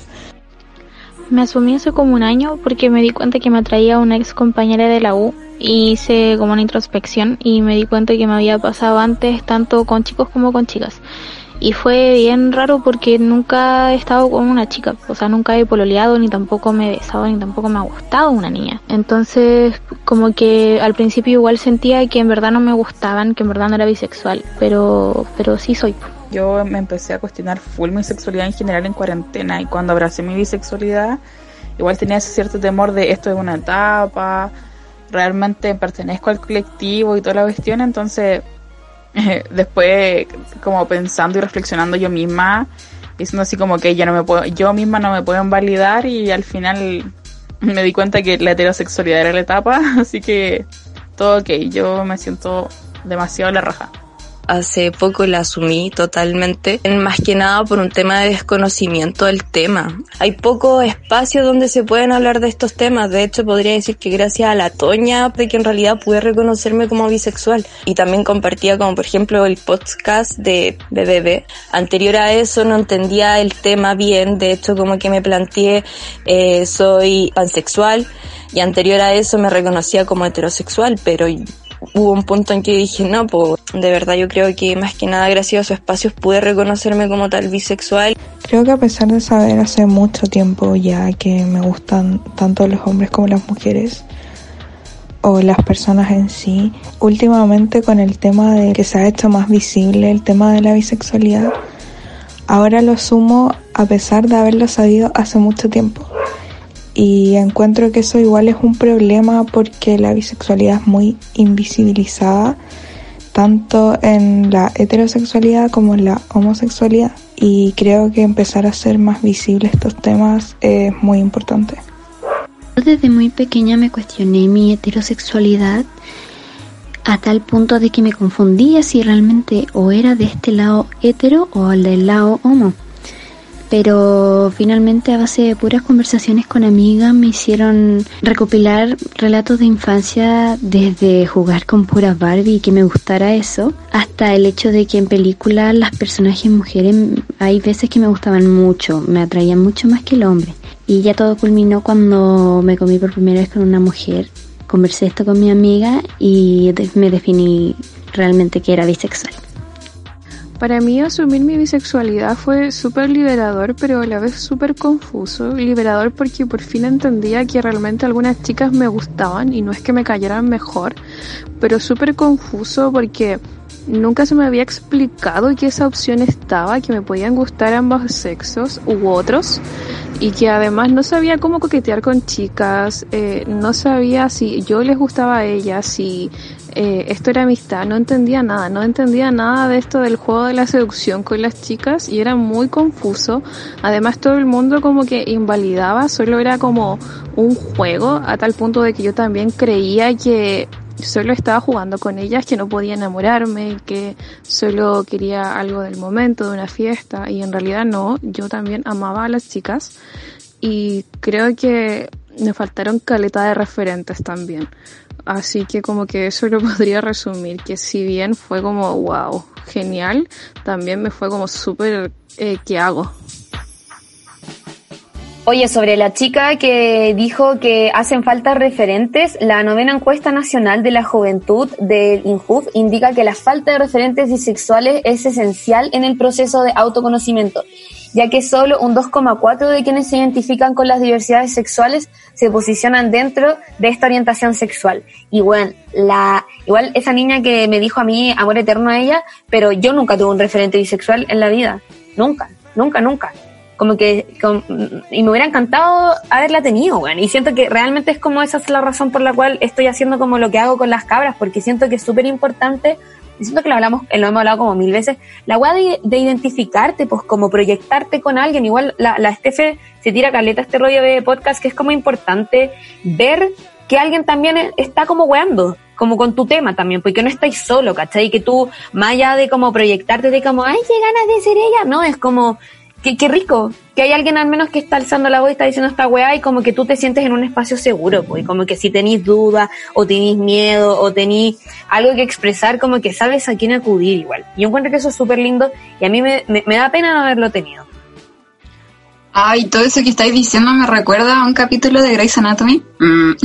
Me asumí hace como un año porque me di cuenta que me atraía una ex compañera de la U y hice como una introspección y me di cuenta que me había pasado antes tanto con chicos como con chicas. Y fue bien raro porque nunca he estado con una chica, o sea, nunca he pololeado, ni tampoco me he besado, ni tampoco me ha gustado una niña. Entonces, como que al principio igual sentía que en verdad no me gustaban, que en verdad no era bisexual, pero, pero sí soy.
Yo me empecé a cuestionar full mi sexualidad en general en cuarentena y cuando abracé mi bisexualidad, igual tenía ese cierto temor de esto es una etapa, realmente pertenezco al colectivo y toda la cuestión, entonces *laughs* después como pensando y reflexionando yo misma, diciendo así como que ya no me puedo, yo misma no me puedo invalidar y al final me di cuenta que la heterosexualidad era la etapa, *laughs* así que todo ok, yo me siento demasiado la raja
hace poco la asumí totalmente, más que nada por un tema de desconocimiento del tema. Hay poco espacio donde se pueden hablar de estos temas, de hecho podría decir que gracias a la Toña, de que en realidad pude reconocerme como bisexual. Y también compartía como por ejemplo el podcast de BBB. Anterior a eso no entendía el tema bien, de hecho como que me planteé eh, soy pansexual. Y anterior a eso me reconocía como heterosexual, pero hubo un punto en que dije, no, pues de verdad yo creo que más que nada gracias a sus espacios pude reconocerme como tal bisexual.
Creo que a pesar de saber hace mucho tiempo ya que me gustan tanto los hombres como las mujeres, o las personas en sí, últimamente con el tema de que se ha hecho más visible el tema de la bisexualidad, ahora lo asumo a pesar de haberlo sabido hace mucho tiempo. Y encuentro que eso igual es un problema porque la bisexualidad es muy invisibilizada, tanto en la heterosexualidad como en la homosexualidad. Y creo que empezar a hacer más visibles estos temas es muy importante.
Desde muy pequeña me cuestioné mi heterosexualidad a tal punto de que me confundía si realmente o era de este lado hetero o del lado homo. Pero finalmente a base de puras conversaciones con amigas me hicieron recopilar relatos de infancia desde jugar con puras Barbie y que me gustara eso, hasta el hecho de que en películas las personajes mujeres hay veces que me gustaban mucho, me atraían mucho más que el hombre. Y ya todo culminó cuando me comí por primera vez con una mujer. Conversé esto con mi amiga y me definí realmente que era bisexual.
Para mí asumir mi bisexualidad fue súper liberador, pero a la vez súper confuso. Liberador porque por fin entendía que realmente algunas chicas me gustaban y no es que me cayeran mejor, pero súper confuso porque nunca se me había explicado que esa opción estaba, que me podían gustar ambos sexos u otros y que además no sabía cómo coquetear con chicas, eh, no sabía si yo les gustaba a ellas, si eh, esto era amistad, no entendía nada, no entendía nada de esto del juego de la seducción con las chicas y era muy confuso. Además todo el mundo como que invalidaba, solo era como un juego a tal punto de que yo también creía que solo estaba jugando con ellas, que no podía enamorarme, que solo quería algo del momento, de una fiesta, y en realidad no, yo también amaba a las chicas y creo que me faltaron caleta de referentes también. Así que como que eso lo *laughs* podría resumir, que si bien fue como wow, genial, también me fue como súper, eh, ¿qué hago?
Oye, sobre la chica que dijo que hacen falta referentes, la novena encuesta nacional de la juventud del INJUF indica que la falta de referentes bisexuales es esencial en el proceso de autoconocimiento, ya que solo un 2,4 de quienes se identifican con las diversidades sexuales se posicionan dentro de esta orientación sexual. Y bueno, la, igual esa niña que me dijo a mí amor eterno a ella, pero yo nunca tuve un referente bisexual en la vida. Nunca, nunca, nunca como que y me hubiera encantado haberla tenido, bueno, y siento que realmente es como esa es la razón por la cual estoy haciendo como lo que hago con las cabras, porque siento que es súper importante, y siento que lo hablamos, lo hemos hablado como mil veces, la weá de, de, identificarte, pues como proyectarte con alguien, igual la, la Estefe se tira caleta este rollo de podcast que es como importante ver que alguien también está como weando, como con tu tema también, porque no estáis solo, ¿cachai? Que tú, más allá de como proyectarte de como, ay, qué ganas de ser ella, no, es como, Qué, qué, rico, que hay alguien al menos que está alzando la voz y está diciendo esta weá y como que tú te sientes en un espacio seguro, pues, como que si tenéis dudas o tenéis miedo o tenéis algo que expresar, como que sabes a quién acudir igual. Yo encuentro que eso es súper lindo y a mí me, me, da pena no haberlo tenido.
Ay, todo eso que estáis diciendo me recuerda a un capítulo de Grey's Anatomy. Mm. *laughs*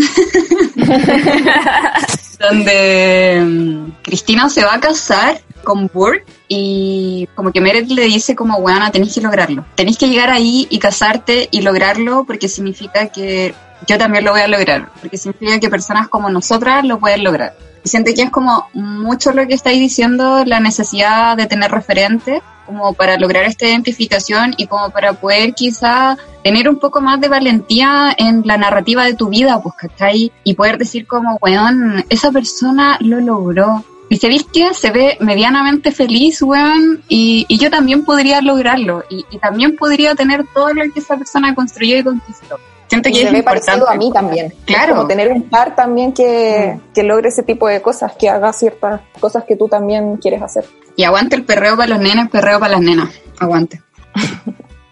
donde um, Cristina se va a casar con Burke y como que Meredith le dice como, weona, tenéis que lograrlo. Tenéis que llegar ahí y casarte y lograrlo porque significa que yo también lo voy a lograr, porque significa que personas como nosotras lo pueden lograr. Y siento que es como mucho lo que estáis diciendo, la necesidad de tener referentes como para lograr esta identificación y como para poder quizá tener un poco más de valentía en la narrativa de tu vida, pues, ¿cachai? Y poder decir como, weón, esa persona lo logró, y sabéis que se ve medianamente feliz, weón, y, y yo también podría lograrlo, y, y, también podría tener todo lo que esa persona construyó y conquistó. Siento que
y
es
a mí también.
Claro.
Como tener un par también que, mm. que logre ese tipo de cosas, que haga ciertas cosas que tú también quieres hacer.
Y aguante el perreo para los nenes, perreo para las nenas. Aguante.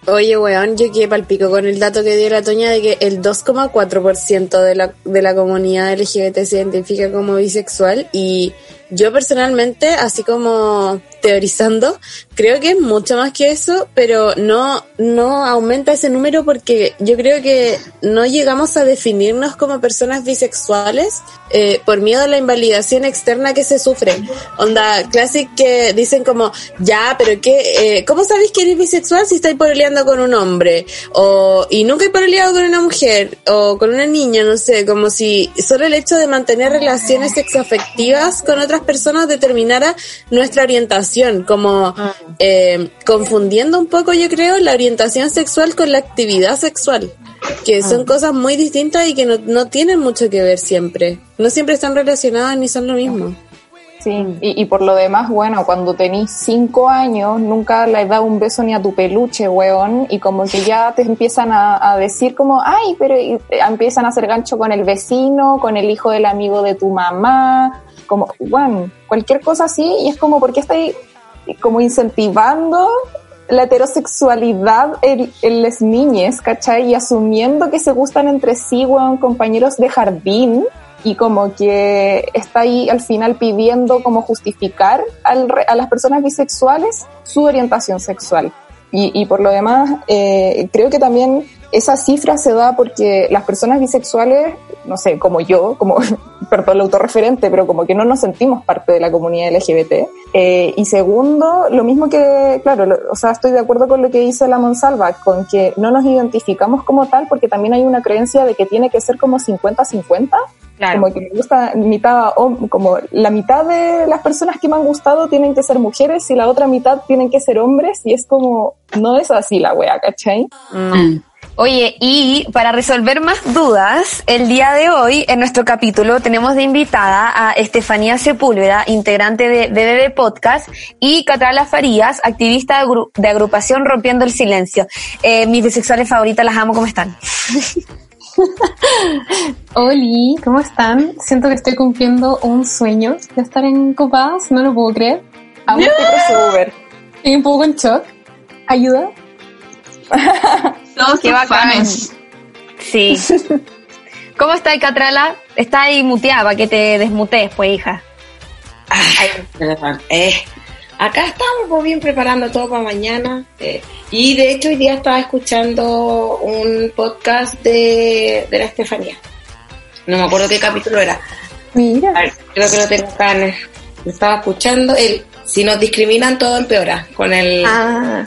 Oye, weón, yo quedé palpico con el dato que dio la Toña de que el 2,4% de la, de la comunidad LGBT se identifica como bisexual y yo personalmente, así como teorizando, creo que es mucho más que eso, pero no, no aumenta ese número porque yo creo que no llegamos a definirnos como personas bisexuales eh, por miedo a la invalidación externa que se sufre. Onda, classic que dicen como, ya, pero qué, eh, ¿cómo sabéis que eres bisexual si estáis peleando con un hombre? O, y nunca he peleado con una mujer, o con una niña, no sé, como si solo el hecho de mantener relaciones sexoafectivas con otras personas determinara nuestra orientación como eh, confundiendo un poco, yo creo, la orientación sexual con la actividad sexual, que son cosas muy distintas y que no, no tienen mucho que ver siempre. No siempre están relacionadas ni son lo mismo.
Sí, y, y, por lo demás, bueno, cuando tenís cinco años, nunca le has dado un beso ni a tu peluche, weón, y como que ya te empiezan a, a decir como, ay, pero y empiezan a hacer gancho con el vecino, con el hijo del amigo de tu mamá, como, bueno, cualquier cosa así, y es como, ¿por qué estáis como incentivando la heterosexualidad en, en las niñas, ¿cachai? Y asumiendo que se gustan entre sí, weón, compañeros de jardín, y como que está ahí al final pidiendo como justificar al, a las personas bisexuales su orientación sexual. Y, y por lo demás, eh, creo que también esa cifra se da porque las personas bisexuales, no sé, como yo, como, *laughs* perdón, el autorreferente, pero como que no nos sentimos parte de la comunidad LGBT. Eh, y segundo, lo mismo que, claro, lo, o sea, estoy de acuerdo con lo que dice la Monsalva, con que no nos identificamos como tal porque también hay una creencia de que tiene que ser como 50-50 Como que me gusta mitad, como la mitad de las personas que me han gustado tienen que ser mujeres y la otra mitad tienen que ser hombres y es como, no es así la wea, ¿cachai?
Oye, y para resolver más dudas, el día de hoy en nuestro capítulo tenemos de invitada a Estefanía Sepúlveda, integrante de BBB Podcast, y Catrala Farías, activista de, gru- de agrupación Rompiendo el Silencio. Eh, mis bisexuales favoritas, las amo, ¿cómo están? *laughs*
Oli, ¿cómo están? Siento que estoy cumpliendo un sueño de estar en Copadas, no lo puedo creer.
Amo este crossover.
Estoy un poco en shock. ¿Ayuda?
Todos
Qué
fans.
Sí. *laughs* ¿Cómo está Catrala? Está ahí muteada para que te desmutees, pues, hija.
Perdón. Eh, acá estamos pues, bien preparando todo para mañana. eh, y de hecho hoy día estaba escuchando un podcast de, de la Estefanía. No me acuerdo qué capítulo era.
Mira.
A ver, creo que lo tengo acá. lo estaba escuchando. El, si nos discriminan, todo empeora. Con el,
Ah.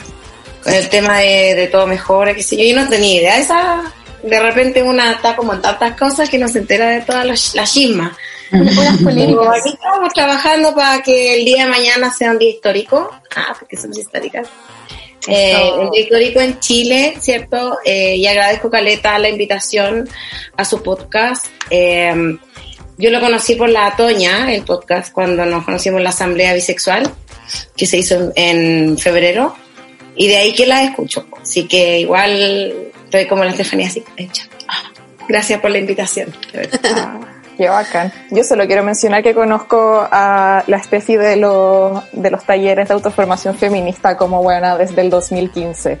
con el tema de, de todo mejor, qué sé yo. Yo no tenía idea. Esa, de repente una está como en tantas cosas que no se entera de todas las chismas. *laughs*
Polémicas.
aquí estamos trabajando para que el día de mañana sea un día histórico. Ah, porque somos históricas. Eh, un día histórico en Chile, ¿cierto? Eh, y agradezco Caleta la invitación a su podcast. Eh, yo lo conocí por la Toña, el podcast, cuando nos conocimos en la Asamblea Bisexual, que se hizo en, en febrero. Y de ahí que la escucho. Así que igual estoy como la Estefanía así, hecha. Ah, Gracias por la invitación. *laughs*
Qué bacán. Yo solo quiero mencionar que conozco a la Steffi de los, de los talleres de autoformación feminista como buena desde el 2015.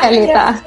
Caleta.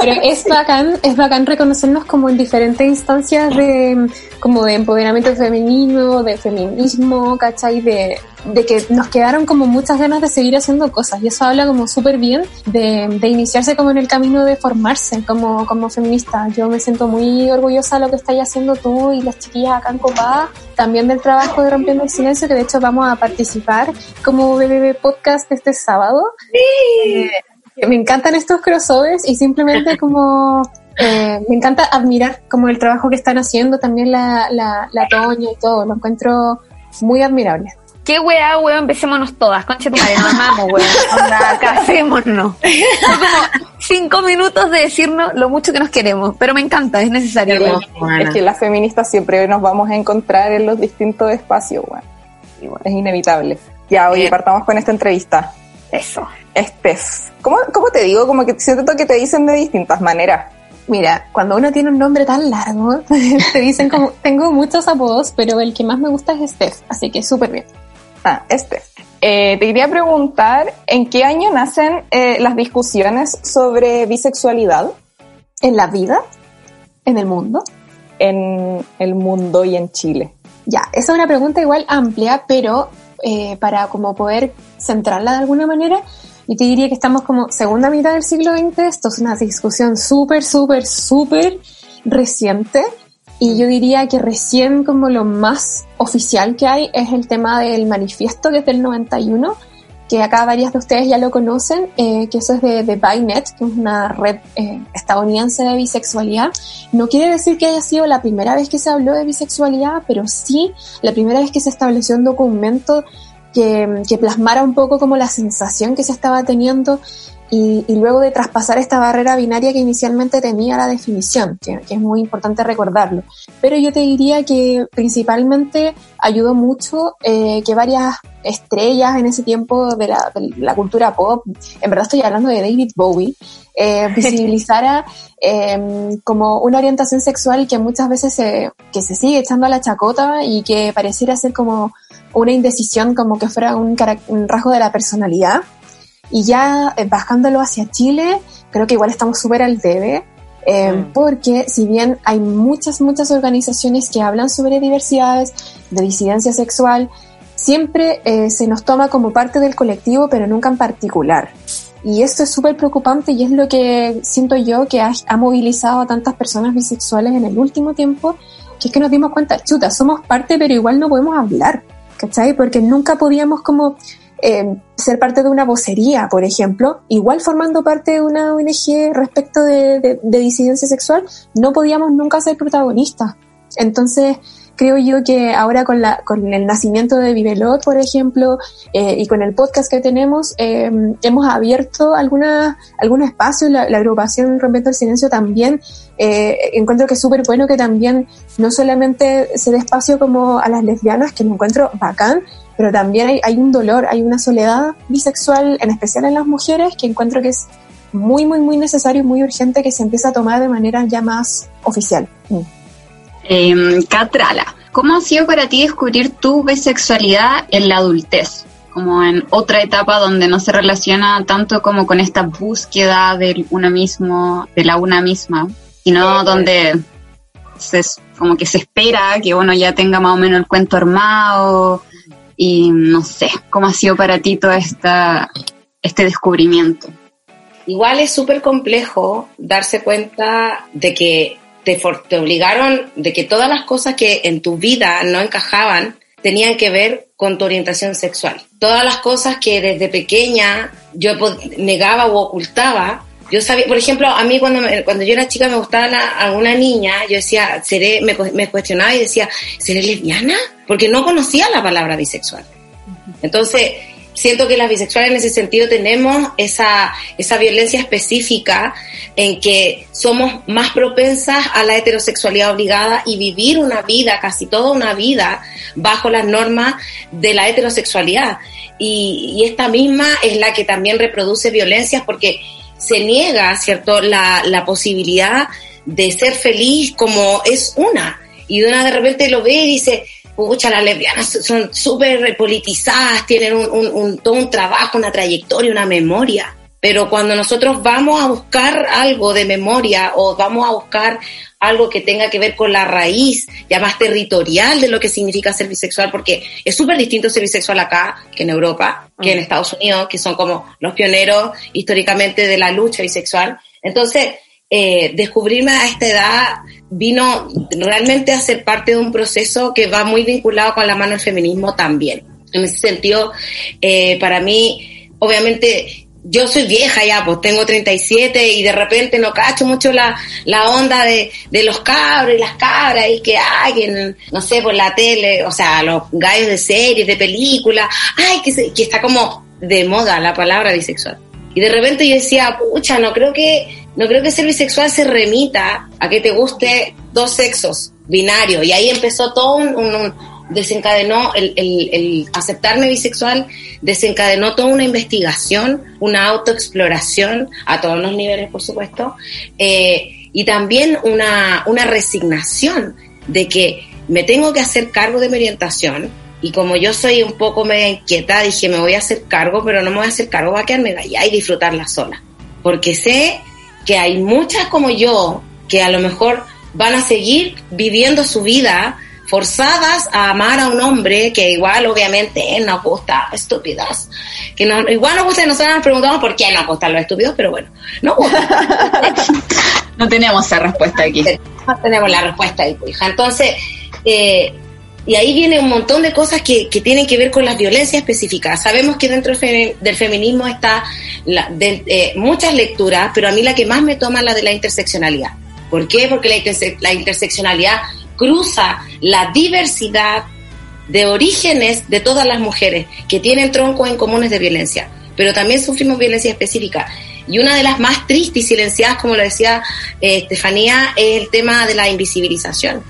Pero es bacán, es bacán reconocernos como en diferentes instancias de, como de empoderamiento femenino, de feminismo, ¿cachai? De, de que nos quedaron como muchas ganas de seguir haciendo cosas y eso habla como súper bien de, de iniciarse como en el camino de formarse como, como feminista. Yo me siento muy orgullosa de lo que estáis haciendo tú y las chiquillas acá en Copada, también del trabajo de Rompiendo el Silencio, que de hecho vamos a participar como BBB Podcast este sábado. Eh, que me encantan estos crossovers y simplemente como eh, me encanta admirar como el trabajo que están haciendo también la, la, la Toña y todo, lo encuentro muy admirable.
¿Qué weá, weón? Empecémonos todas. Conche tu madre, nos amamos, weón. Onda, casémonos. Son como cinco minutos de decirnos lo mucho que nos queremos, pero me encanta, es necesario. weón.
Es que las feministas siempre nos vamos a encontrar en los distintos espacios, weón. Y bueno, es inevitable. Ya, oye, partamos con esta entrevista.
Eso.
Estef. ¿Cómo, ¿Cómo te digo? Como que siento que te dicen de distintas maneras.
Mira, cuando uno tiene un nombre tan largo, *laughs* te dicen como, tengo muchos apodos, pero el que más me gusta es Steph, así que súper bien.
Ah, Estef. Eh, te quería preguntar, ¿en qué año nacen eh, las discusiones sobre bisexualidad?
¿En la vida? ¿En el mundo?
En el mundo y en Chile.
Ya, esa es una pregunta igual amplia, pero eh, para como poder centrarla de alguna manera, yo te diría que estamos como segunda mitad del siglo XX, esto es una discusión súper, súper, súper reciente, y yo diría que recién como lo más oficial que hay es el tema del manifiesto que es del 91, que acá varias de ustedes ya lo conocen, eh, que eso es de, de Bynet, que es una red eh, estadounidense de bisexualidad. No quiere decir que haya sido la primera vez que se habló de bisexualidad, pero sí la primera vez que se estableció un documento que, que plasmara un poco como la sensación que se estaba teniendo y, y luego de traspasar esta barrera binaria que inicialmente tenía la definición, que, que es muy importante recordarlo. Pero yo te diría que principalmente ayudó mucho eh, que varias estrellas en ese tiempo de la, de la cultura pop, en verdad estoy hablando de David Bowie, eh, *laughs* visibilizara eh, como una orientación sexual que muchas veces se, que se sigue echando a la chacota y que pareciera ser como una indecisión, como que fuera un, un rasgo de la personalidad. Y ya eh, bajándolo hacia Chile, creo que igual estamos súper al debe, eh, porque si bien hay muchas, muchas organizaciones que hablan sobre diversidades, de disidencia sexual, siempre eh, se nos toma como parte del colectivo, pero nunca en particular. Y esto es súper preocupante y es lo que siento yo que ha, ha movilizado a tantas personas bisexuales en el último tiempo, que es que nos dimos cuenta, chuta, somos parte, pero igual no podemos hablar, ¿cachai? Porque nunca podíamos como eh, ser parte de una vocería, por ejemplo, igual formando parte de una ONG respecto de, de- de disidencia sexual, no podíamos nunca ser protagonistas. Entonces, creo yo que ahora con, la, con el nacimiento de Vivelot, por ejemplo, eh, y con el podcast que tenemos, eh, hemos abierto alguna, algún espacio, la, agrupación Rompiendo el Silencio también, eh, encuentro que es súper bueno que también no solamente se dé espacio como a las lesbianas, que me encuentro bacán, pero también hay, hay un dolor, hay una soledad bisexual, en especial en las mujeres, que encuentro que es muy, muy, muy necesario y muy urgente que se empiece a tomar de manera ya más oficial. Mm.
Eh, Catrala, ¿cómo ha sido para ti descubrir tu bisexualidad en la adultez? Como en otra etapa donde no se relaciona tanto como con esta búsqueda del uno mismo, de la una misma, sino donde se, como que se espera que uno ya tenga más o menos el cuento armado y no sé, ¿cómo ha sido para ti todo esta, este descubrimiento?
Igual es súper complejo darse cuenta de que te, te obligaron, de que todas las cosas que en tu vida no encajaban tenían que ver con tu orientación sexual. Todas las cosas que desde pequeña yo negaba o ocultaba, yo sabía, por ejemplo, a mí cuando, cuando yo era chica me gustaba la, alguna niña, yo decía, seré, me, me cuestionaba y decía, ¿seré lesbiana? Porque no conocía la palabra bisexual. Entonces, siento que las bisexuales en ese sentido tenemos esa, esa violencia específica en que somos más propensas a la heterosexualidad obligada y vivir una vida, casi toda una vida, bajo las normas de la heterosexualidad. Y, y esta misma es la que también reproduce violencias porque se niega, ¿cierto?, la, la posibilidad de ser feliz como es una. Y una de repente lo ve y dice, pucha, las lesbianas son súper politizadas, tienen un, un, un, todo un trabajo, una trayectoria, una memoria. Pero cuando nosotros vamos a buscar algo de memoria o vamos a buscar algo que tenga que ver con la raíz ya más territorial de lo que significa ser bisexual, porque es súper distinto ser bisexual acá que en Europa, que en Estados Unidos, que son como los pioneros históricamente de la lucha bisexual. Entonces, eh, descubrirme a esta edad vino realmente a ser parte de un proceso que va muy vinculado con la mano del feminismo también. En ese sentido, eh, para mí, obviamente, yo soy vieja ya, pues tengo 37 y de repente no cacho mucho la, la onda de, de los cabros y las cabras y que hay, que, no sé, por la tele, o sea, los gallos de series, de películas, ay, que, que está como de moda la palabra bisexual. Y de repente yo decía, pucha, no creo que, no creo que ser bisexual se remita a que te guste dos sexos binarios. Y ahí empezó todo un, un, un desencadenó el, aceptarme bisexual, desencadenó toda una investigación, una autoexploración a todos los niveles, por supuesto, eh, y también una, una resignación de que me tengo que hacer cargo de mi orientación. Y como yo soy un poco media inquieta, dije, me voy a hacer cargo, pero no me voy a hacer cargo, voy a quedarme allá y disfrutarla sola. Porque sé que hay muchas como yo que a lo mejor van a seguir viviendo su vida forzadas a amar a un hombre que igual obviamente nos gusta estúpidas que no, igual nos gusta y nosotros nos preguntamos por qué nos gustan los estúpidos pero bueno no *laughs*
no tenemos esa respuesta aquí
no tenemos la respuesta ahí hija entonces eh, y ahí viene un montón de cosas que, que, tienen que ver con las violencias específicas. Sabemos que dentro del feminismo está la, de, eh, muchas lecturas, pero a mí la que más me toma es la de la interseccionalidad. ¿Por qué? Porque la, interse la interseccionalidad cruza la diversidad de orígenes de todas las mujeres que tienen troncos en comunes de violencia, pero también sufrimos violencia específica. Y una de las más tristes y silenciadas, como lo decía eh, Estefanía, es el tema de la invisibilización,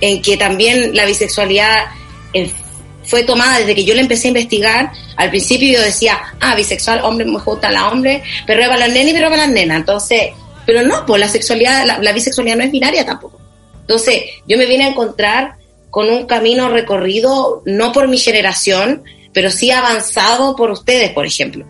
en que también la bisexualidad eh, fue tomada desde que yo la empecé a investigar. Al principio yo decía, ah, bisexual, hombre, me gusta la hombre, pero para las nenas y pero para las nenas. Entonces, pero no, pues la sexualidad, la, la bisexualidad no es binaria tampoco. Entonces, yo me vine a encontrar con un camino recorrido, no por mi generación, pero sí avanzado por ustedes, por ejemplo.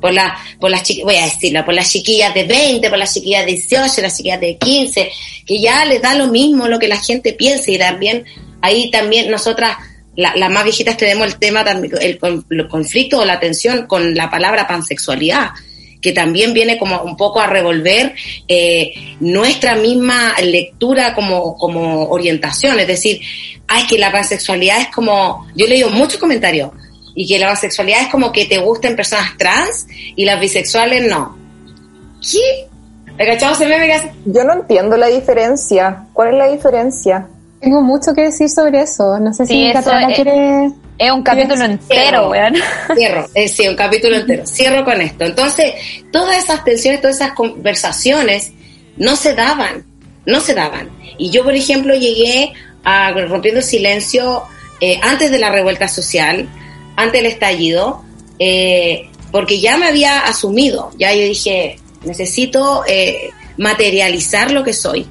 Por, la, por las voy a decirlo, por las chiquillas de 20, por las chiquillas de 18, las chiquillas de 15, que ya les da lo mismo lo que la gente piense y también ahí también nosotras, las la más viejitas, tenemos el tema, el, el conflicto o la tensión con la palabra pansexualidad que también viene como un poco a revolver eh, nuestra misma lectura como, como orientación. Es decir, ay, que la pansexualidad es como, yo he leído muchos comentarios, y que la pansexualidad es como que te gusten personas trans y las bisexuales no. ¿Qué?
Yo no entiendo la diferencia. ¿Cuál es la diferencia?
Tengo mucho que decir sobre eso. No sé
Sí,
si
es-
quiere.
Es un capítulo entero, weón.
Cierro, eh, sí, un capítulo entero. Cierro con esto. Entonces, todas esas tensiones, todas esas conversaciones no se daban, no se daban. Y yo, por ejemplo, llegué a Rompiendo el Silencio eh, antes de la revuelta social, antes del estallido, eh, porque ya me había asumido, ya yo dije, necesito eh, materializar lo que soy.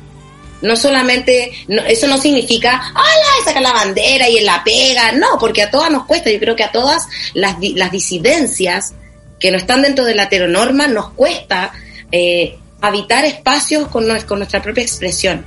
No solamente, no- eso no significa, hola, sacar la bandera y la pega, no, porque a todas nos cuesta, yo creo que a todas las, las disidencias que no están dentro de la heteronorma nos cuesta eh, habitar espacios con, con nuestra propia expresión,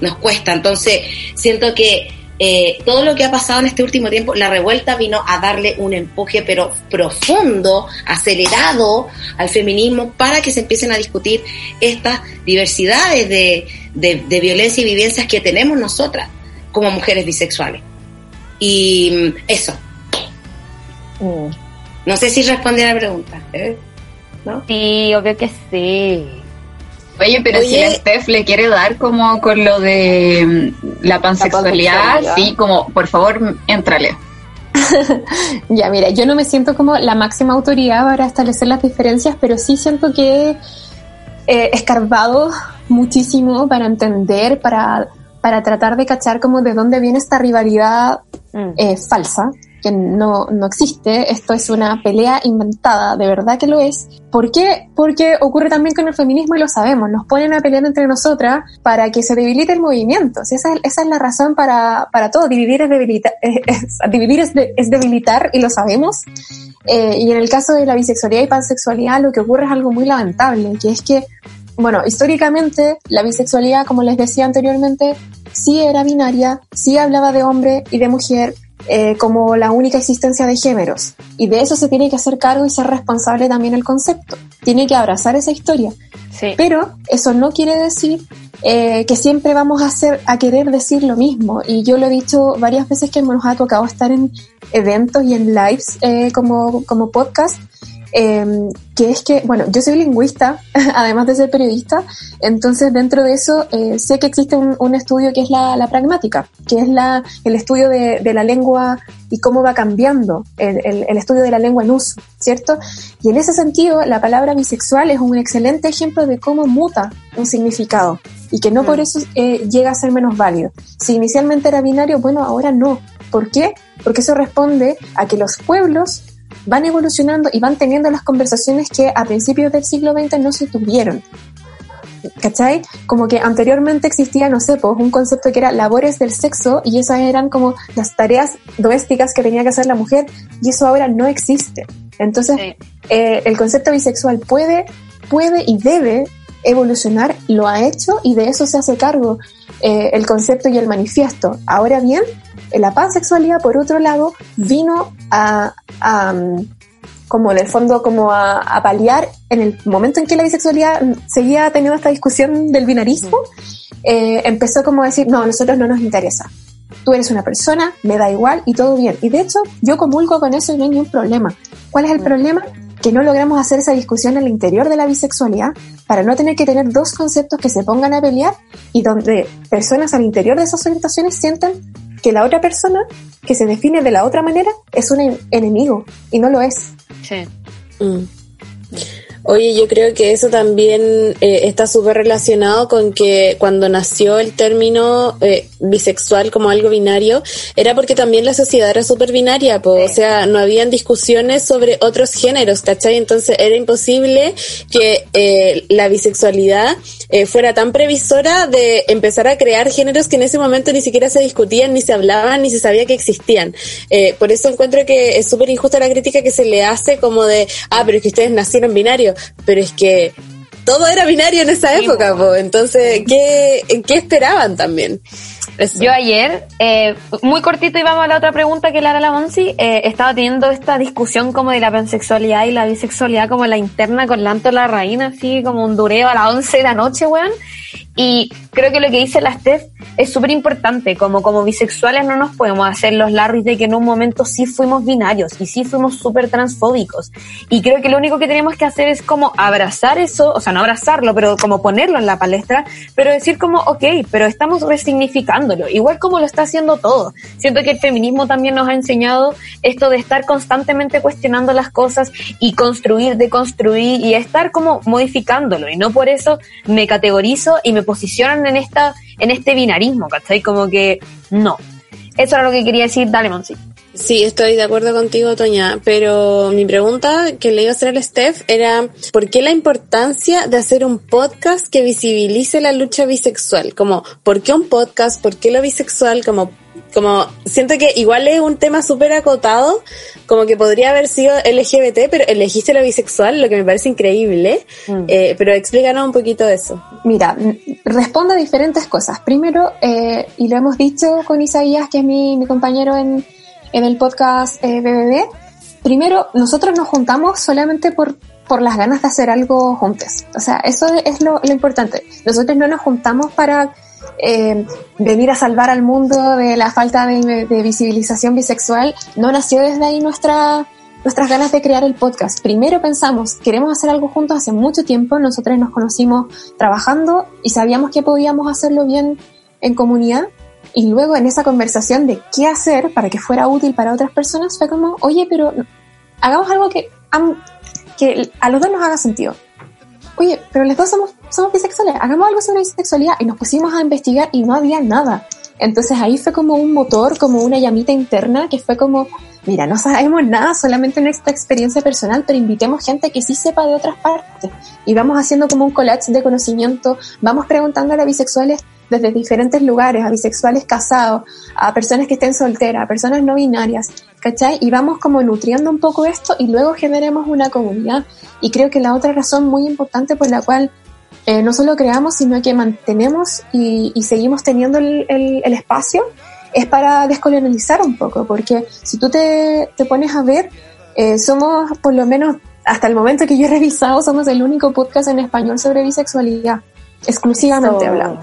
nos cuesta, entonces siento que eh, todo lo que ha pasado en este último tiempo, la revuelta vino a darle un empuje pero profundo, acelerado al feminismo para que se empiecen a discutir estas diversidades de, de, de violencia y vivencias que tenemos nosotras como mujeres bisexuales. Y mm, eso. No sé si respondí a la pregunta. ¿eh? ¿No?
Sí, obvio que sí.
Oye, pero si
Oye.
la Steph le quiere dar como con lo de mm, la pansexualidad,
pansexualidad.
sí, como, por favor, éntrale. *laughs*
Ya, mira, yo no me siento como la máxima autoridad para establecer las diferencias, pero sí siento que he escarbado muchísimo para entender, para, para tratar de cachar como de dónde viene esta rivalidad eh, falsa, que no, no existe. Esto es una pelea inventada, de verdad que lo es. ¿Por qué? Porque ocurre también con el feminismo y lo sabemos. Nos ponen a pelear entre nosotras para que se debilite el movimiento. O sea, esa, esa es la razón para, para todo. Dividir es, debilita- *laughs* es, es- dividir es, es debilitar y lo sabemos. Eh, y en el caso de la bisexualidad y pansexualidad, lo que ocurre es algo muy lamentable, que es que, bueno, históricamente la bisexualidad, como les decía anteriormente, sí era binaria, sí hablaba de hombre y de mujer eh, como la única existencia de géneros. Y de eso se tiene que hacer cargo y ser responsable también el concepto. Tiene que abrazar esa historia. Pero eso no quiere decir eh, que siempre vamos a hacer, a querer decir lo mismo. Y yo lo he dicho varias veces que nos ha tocado estar en eventos y en lives eh, como, como podcast. Eh, que es que, bueno, yo soy lingüista, *laughs* además de ser periodista, entonces dentro de eso eh, sé que existe un, un estudio que es la, la pragmática, que es la, el estudio de, de la lengua y cómo va cambiando, el, el- el estudio de la lengua en uso, ¿cierto? Y en ese sentido, la palabra bisexual es un excelente ejemplo de cómo muta un significado y que no por eso eh, llega a ser menos válido. Si inicialmente era binario, bueno, ahora no. ¿Por qué? Porque eso responde a que los pueblos van evolucionando y van teniendo las conversaciones que a principios del siglo XX no se tuvieron. ¿Cachai? Como que anteriormente existía, no sé, pues un concepto que era labores del sexo y esas eran como las tareas domésticas que tenía que hacer la mujer y eso ahora no existe. Entonces, eh, el concepto bisexual puede, puede y debe evolucionar, lo ha hecho y de eso se hace cargo eh, el concepto y el manifiesto. Ahora bien, la pansexualidad, por otro lado, vino a, a, mm, como en el fondo, como a, a paliar en el momento en que la bisexualidad mm, seguía teniendo esta discusión del binarismo, eh, empezó como a decir, no, a nosotros no nos interesa. Tú eres una persona, me da igual y todo bien. Y de hecho, yo comulgo con eso y no hay ningún problema. ¿Cuál es el problema? Que no logramos hacer esa discusión en el interior de la bisexualidad para no tener que tener dos conceptos que se pongan a pelear y donde personas al interior de esas orientaciones sientan que la otra persona que se define de la otra manera es un en- enemigo y no lo es.
Sí.
Mm. Oye, yo creo que eso también eh, está súper relacionado con que cuando nació el término eh, bisexual como algo binario, era porque también la sociedad era súper binaria, po, o sea, no habían discusiones sobre otros géneros, ¿cachai? Entonces era imposible que eh, la bisexualidad eh, fuera tan previsora de empezar a crear géneros que en ese momento ni siquiera se discutían, ni se hablaban, ni se sabía que existían. Eh, por eso encuentro que es súper injusta la crítica que se le hace como de, ah, pero es que ustedes nacieron binarios, pero es que todo era binario en esa época, po. entonces, ¿qué, ¿qué esperaban también?
Yo ayer, eh, muy cortito y vamos a la otra pregunta que le hará la Monsi, eh, estaba teniendo esta discusión como de la pansexualidad y la bisexualidad como la interna con Lanto la Reina, así como un dureo a las 11 de la noche, weón.
Y creo que lo que dice la Steph es súper importante, como como bisexuales no nos podemos hacer los larris de que en un momento sí fuimos binarios y sí fuimos súper transfóbicos. Y creo que lo único que tenemos que hacer es como abrazar eso, o sea, no abrazarlo, pero como ponerlo en la palestra, pero decir como, ok, pero estamos igual como lo está haciendo todo. Siento que el feminismo también nos ha enseñado esto de estar constantemente cuestionando las cosas y construir, deconstruir y estar como modificándolo. Y no por eso me categorizo y me posicionan en esta, en este binarismo, ¿cachai? Como que no. Eso era lo que quería decir, dale, Monsi.
Sí, estoy de acuerdo contigo, Toña, pero mi pregunta que le iba a hacer al Steph era, ¿por qué la importancia de hacer un podcast que visibilice la lucha bisexual? Como, ¿por qué un podcast? ¿Por qué lo bisexual? Como, como, siento que igual es un tema súper acotado, como que podría haber sido LGBT, pero elegiste lo bisexual, lo que me parece increíble, eh, pero explícanos un poquito eso.
Mira, m- responde a diferentes cosas. Primero, eh, y lo hemos dicho con Isaías, que es mi, mi compañero en, en el podcast eh, BBB, primero, nosotros nos juntamos solamente por, por las ganas de hacer algo juntos. O sea, eso es lo, importante. Nosotros no nos juntamos para eh, venir a salvar al mundo de la falta de, de visibilización bisexual. No nació desde ahí nuestra, nuestras ganas de crear el podcast. Primero pensamos, queremos hacer algo juntos hace mucho tiempo, nosotros nos conocimos trabajando y sabíamos que podíamos hacerlo bien en comunidad. Y luego en esa conversación de qué hacer para que fuera útil para otras personas fue como, oye, pero hagamos algo que, que a los dos nos haga sentido. Oye, pero los dos somos, somos bisexuales, hagamos algo sobre bisexualidad y nos pusimos a investigar y no había nada. Entonces ahí fue como un motor, como una llamita interna que fue como, mira, no sabemos nada, solamente nuestra experiencia personal, pero invitemos gente que sí sepa de otras partes. Y vamos haciendo como un collage de conocimiento, vamos preguntando a bisexuales desde diferentes lugares, a bisexuales casados, a personas que estén solteras, a personas no binarias, ¿cachai? Y vamos como nutriendo un poco esto y luego generemos una comunidad. Y creo que la otra razón muy importante por la cual eh, no solo creamos, sino que mantenemos y, y seguimos teniendo el, el- el espacio, es para descolonializar un poco, porque si tú te, te pones a ver, eh, somos por lo menos hasta el momento que yo he revisado, somos el único podcast en español sobre bisexualidad, exclusivamente
Eso.
hablando.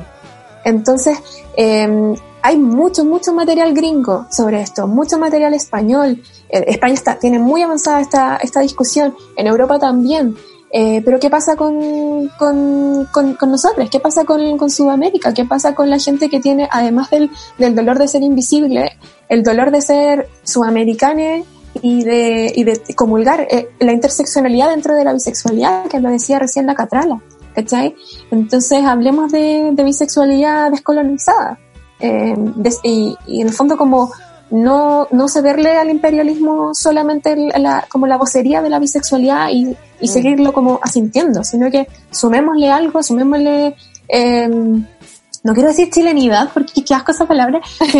Entonces, eh, hay mucho, mucho material gringo sobre esto, mucho material español. Eh, España está, tiene muy avanzada esta, esta discusión, en Europa también. Eh, pero ¿qué pasa con, con, con, nosotros? ¿Qué pasa con, con Sudamérica? ¿Qué pasa con la gente que tiene, además del, del dolor de ser invisible, el dolor de ser sudamericana y de, y de comulgar eh, la interseccionalidad dentro de la bisexualidad, que lo decía recién la Catrala? ¿Cachai? Entonces hablemos de, de bisexualidad descolonizada. Eh, des- y, y en el fondo como no, no cederle al imperialismo solamente el- la, como la vocería de la bisexualidad y, y seguirlo como asintiendo, sino que sumémosle algo, sumémosle, eh, no quiero decir chilenidad, porque qué asco esa palabra, *laughs*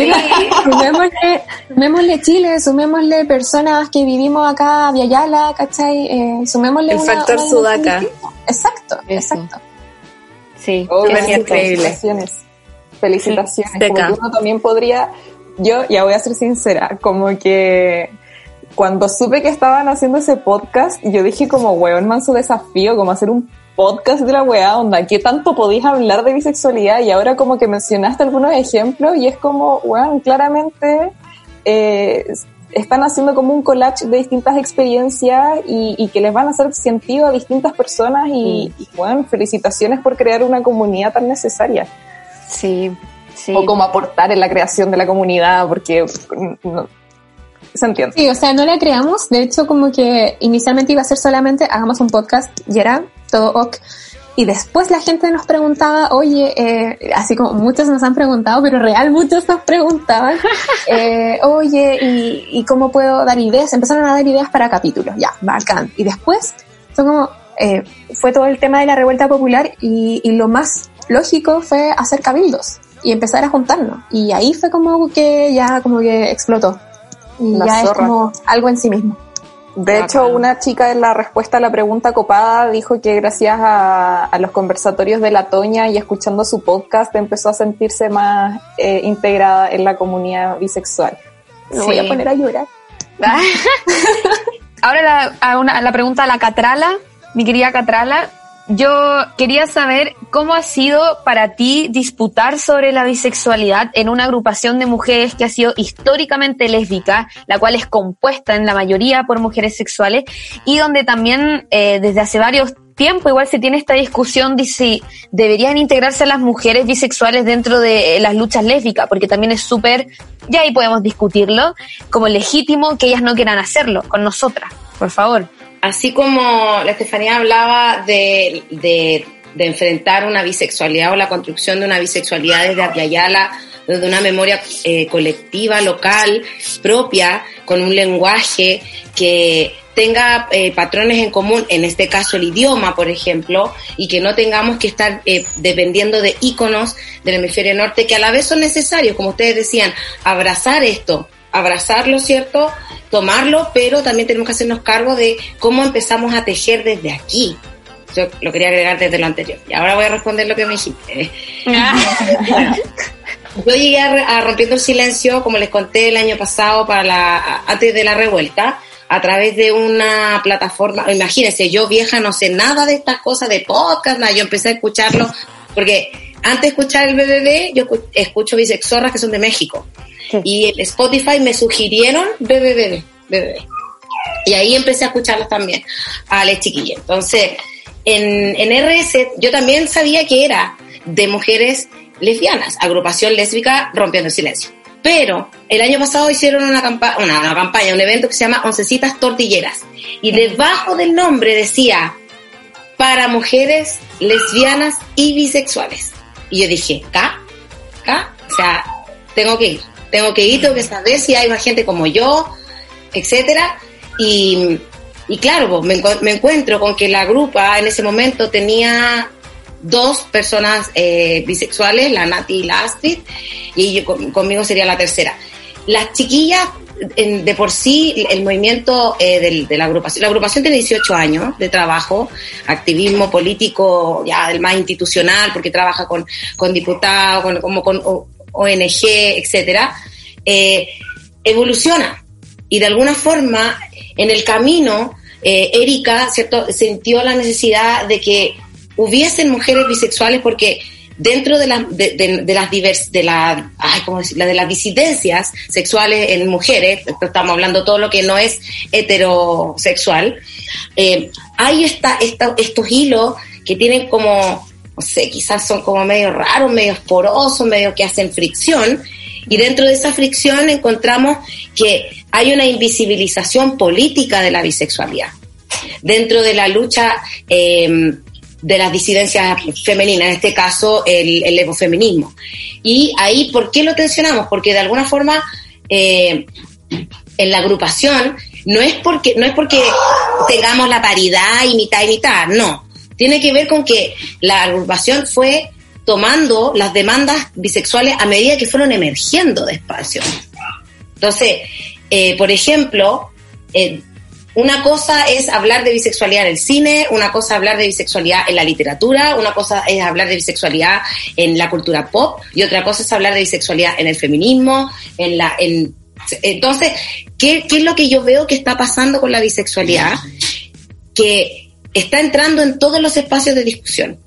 sumémosle, sumémosle Chile, sumémosle personas que vivimos acá, Viayala, ¿cachai? Eh, sumémosle
El
una-
factor
una
sudaca.
Exacto, exacto.
Sí,
Oh,
es cierto.
felicitaciones. Felicitaciones.
Sí,
como que uno también podría, yo ya voy a ser sincera, como que cuando supe que estaban haciendo ese podcast, yo dije como, weón, manso desafío, como hacer un podcast de la weá, onda, ¿qué tanto podías hablar de bisexualidad? Y ahora como que mencionaste algunos ejemplos y es como, weón, claramente eh, están haciendo como un collage de distintas experiencias y, y que les van a hacer sentido a distintas personas y, y, bueno, felicitaciones por crear una comunidad tan necesaria.
Sí, sí.
O como aportar en la creación de la comunidad, porque mm, no, se entiende.
Sí, o sea, no la creamos. De hecho, como que inicialmente iba a ser solamente hagamos un podcast y era todo ok. Y después la gente nos preguntaba, oye, eh, así como muchos nos han preguntado, pero real muchos nos preguntaban, *laughs* eh, oye, ¿y, ¿y cómo puedo dar ideas? Empezaron a dar ideas para capítulos, ya, bacán. Y después fue como, eh, fue todo el tema de la revuelta popular y, y lo más lógico fue hacer cabildos y empezar a juntarnos. Y ahí fue como que ya como que explotó. Y
La
ya es
zorra.
como algo en sí mismo.
De hecho, una chica en la respuesta a la pregunta copada dijo que gracias a, a los conversatorios de la Toña y escuchando su podcast empezó a sentirse más eh, integrada en la comunidad bisexual. Me voy a poner a llorar. *laughs*
Ahora la, a una- a la pregunta a la Catrala, mi querida Catrala, yo quería saber cómo ha sido para ti disputar sobre la bisexualidad en una agrupación de mujeres que ha sido históricamente lésbica, la cual es compuesta en la mayoría por mujeres sexuales y donde también eh, desde hace varios tiempo igual se tiene esta discusión de si deberían integrarse las mujeres bisexuales dentro de las luchas lésbicas, porque también es súper, ya ahí podemos discutirlo, como legítimo que ellas no quieran hacerlo con nosotras, por favor.
Así como la Estefanía hablaba de, de, enfrentar una bisexualidad o la construcción de una bisexualidad desde Apiayala, desde una memoria eh, colectiva, local, propia, con un lenguaje que tenga eh, patrones en común, en este caso el idioma, por ejemplo, y que no tengamos que estar eh, dependiendo de íconos del hemisferio norte que a la vez son necesarios, como ustedes decían, abrazar esto, abrazarlo, ¿cierto? Tomarlo, pero también tenemos que hacernos cargo de cómo empezamos a tejer desde aquí. Yo lo quería agregar desde lo anterior. Y ahora voy a responder lo que me dijiste. Yo llegué a, a, Rompiendo el Silencio, como les conté el año pasado, para la, antes de la revuelta, a través de una plataforma. Imagínense, yo vieja no sé nada de estas cosas, de podcast, nada. Yo empecé a escucharlo, porque antes de escuchar el BBB, yo escucho bisexorras que son de México. Y en Spotify me sugirieron BBB, BBB. Y ahí empecé a escucharlos también, a las chiquillas. Entonces, en, en RS yo también sabía que era de mujeres lesbianas, agrupación lésbica rompiendo el silencio. Pero el año pasado hicieron una, campa una, una, campaña, un evento que se llama Oncecitas Tortilleras. Y debajo del nombre decía, para mujeres lesbianas y bisexuales. Y yo dije, ¿ca? ¿ca? O sea, tengo que ir. Tengo que ir, tengo que saber si hay más gente como yo, etcétera. Y, y claro, me, me encuentro con que la grupa en ese momento tenía dos personas eh, bisexuales, la Nati y la Astrid, y yo, conmigo sería la tercera. Las chiquillas, en, de por sí, el movimiento eh, del, de la agrupación, la agrupación tiene 18 años de trabajo, activismo político ya del más institucional, porque trabaja con, con diputados, con, como con ONG, etcétera, eh, evoluciona. Y de alguna forma, en el camino, eh, Erika, ¿cierto?, sintió la necesidad de que hubiesen mujeres bisexuales porque dentro de, la, de, las divers, de la, ay, ¿cómo de las disidencias sexuales en mujeres, estamos hablando todo lo que no es heterosexual, eh, hay esta, esta, estos hilos que tienen como, no sé, quizás son como medio raros, medio porosos, medio que hacen fricción, y dentro de esa fricción encontramos que hay una invisibilización política de la bisexualidad. Dentro de la lucha eh, de las disidencias femeninas, en este caso el, el ecofeminismo. Y ahí, ¿por qué lo tensionamos? Porque de alguna forma eh, en la agrupación no es porque no es porque tengamos la paridad y mitad y mitad, no. Tiene que ver con que la agrupación fue tomando las demandas bisexuales a medida que fueron emergiendo de espacio. Entonces, eh, por ejemplo, eh, una cosa es hablar de bisexualidad en el cine, una cosa es hablar de bisexualidad en la literatura, una cosa es hablar de bisexualidad en la cultura pop y otra cosa es hablar de bisexualidad en el feminismo, en la... En, entonces, ¿qué, ¿qué es lo que yo veo que está pasando con la bisexualidad? Que está entrando en todos los espacios de discusión.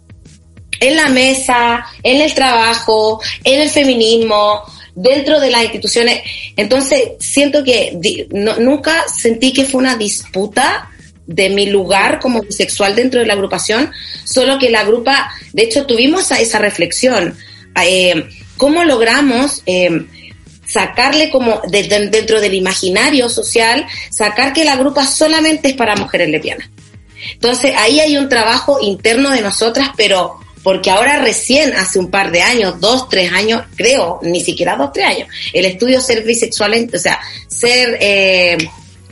En la mesa, en el trabajo, en el feminismo, dentro de las instituciones. Entonces, siento que no, nunca sentí que fue una disputa de mi lugar como bisexual dentro de la agrupación, solo que la grupa, de hecho, tuvimos esa, reflexión. Eh, ¿Cómo logramos eh, sacarle como de, de, dentro del imaginario social, sacar que la grupa solamente es para mujeres lesbianas? Entonces, ahí hay un trabajo interno de nosotras, pero porque ahora recién, hace un par de años, dos, tres años, creo, ni siquiera dos, tres años, el estudio ser bisexual, o sea, ser eh,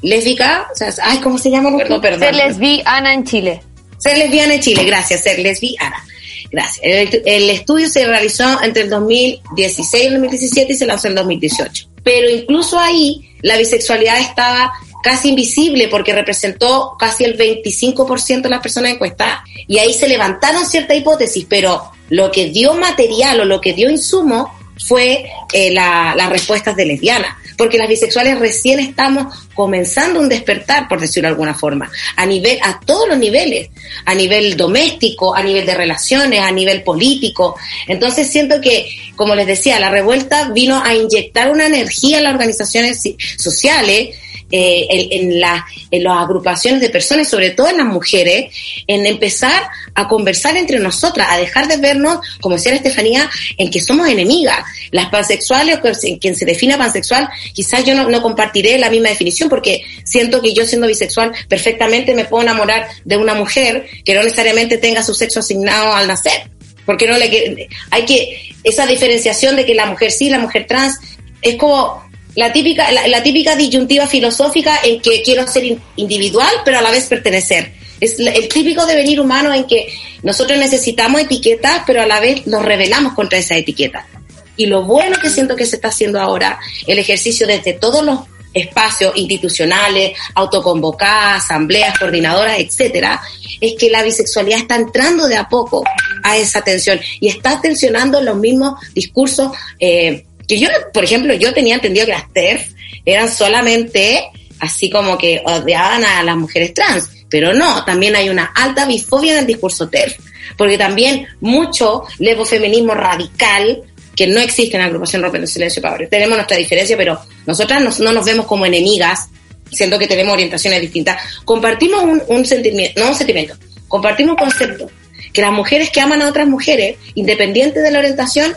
lésbica, o sea, ay, ¿cómo se llama?
Perdón, perdón. Ser lesbiana en Chile.
Ser lesbiana en Chile, gracias, ser lesbiana. Gracias. El, el, estudio se realizó entre el 2016 y el 2017 y se lanzó en el 2018. Pero incluso ahí la bisexualidad estaba casi invisible porque representó casi el 25% de las personas encuestadas. Y ahí se levantaron ciertas hipótesis, pero lo que dio material o lo que dio insumo fue eh, la- las respuestas de lesbianas, porque las bisexuales recién estamos comenzando un despertar, por decirlo de alguna forma, a nivel, a todos los niveles, a nivel doméstico, a nivel de relaciones, a nivel político. Entonces siento que, como les decía, la revuelta vino a inyectar una energía en las organizaciones sociales, eh, en, en, la- en las agrupaciones de personas, sobre todo en las mujeres, en empezar a conversar entre nosotras, a dejar de vernos, como decía la Estefanía, en que somos enemigas. Las pansexuales, que- quien se defina pansexual, quizás yo no, no compartiré la misma definición porque siento que yo siendo bisexual perfectamente me puedo enamorar de una mujer que no necesariamente tenga su sexo asignado al nacer. Porque no le hay que esa diferenciación de que la mujer sí, la mujer trans es como la típica la, típica disyuntiva filosófica en que quiero ser in- individual pero a la vez pertenecer. Es el típico devenir humano en que nosotros necesitamos etiquetas pero a la vez nos rebelamos contra esa etiqueta. Y lo bueno que siento que se está haciendo ahora, el ejercicio desde todos los espacios institucionales, autoconvocadas, asambleas, coordinadoras, etcétera, es que la bisexualidad está entrando de a poco a esa atención y está tensionando los mismos discursos eh, que yo, por ejemplo, yo tenía entendido que las TERF eran solamente así como que odiaban a las mujeres trans, pero no, también hay una alta bifobia en el discurso TERF, porque también mucho lesbofeminismo radical que no existe en la agrupación Rompiendo Silencio Padre. Tenemos nuestra diferencia, pero nosotras nos- no nos vemos como enemigas, siendo que tenemos orientaciones distintas. Compartimos un, un sentimiento, no un sentimiento, compartimos un concepto, que las mujeres que aman a otras mujeres, independiente de la orientación,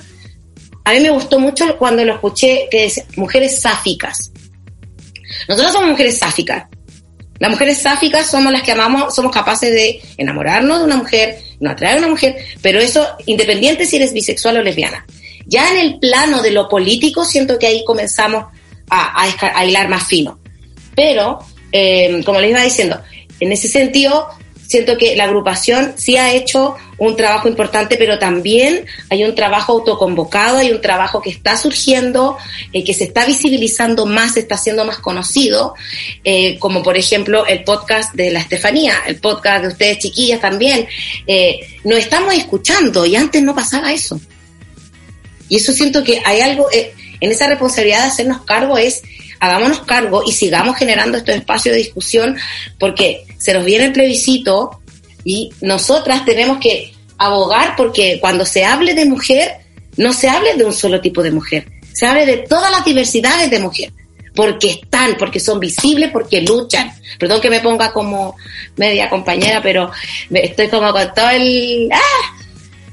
a mí me gustó mucho cuando lo escuché que decía mujeres sáficas. Nosotros somos mujeres sáficas. Las mujeres sáficas somos las que amamos, somos capaces de enamorarnos de una mujer, no atraer a una mujer, pero eso independiente si eres bisexual o lesbiana. Ya en el plano de lo político siento que ahí comenzamos a, a hilar más fino. Pero, eh, como les iba diciendo, en ese sentido, siento que la agrupación sí ha hecho un trabajo importante, pero también hay un trabajo autoconvocado, hay un trabajo que está surgiendo, eh, que se está visibilizando más, está haciendo más conocido, eh, como por ejemplo el podcast de la Estefanía, el podcast de ustedes chiquillas también. Eh, nos estamos escuchando y antes no pasaba eso. Y eso siento que hay algo, eh, en esa responsabilidad de hacernos cargo es, hagámonos cargo y sigamos generando estos espacios de discusión porque se nos viene el plebiscito y nosotras tenemos que abogar porque cuando se hable de mujer, no se hable de un solo tipo de mujer, se hable de todas las diversidades de mujer. Porque están, porque son visibles, porque luchan. Perdón que me ponga como media compañera, pero estoy como con todo el... ¡Ah!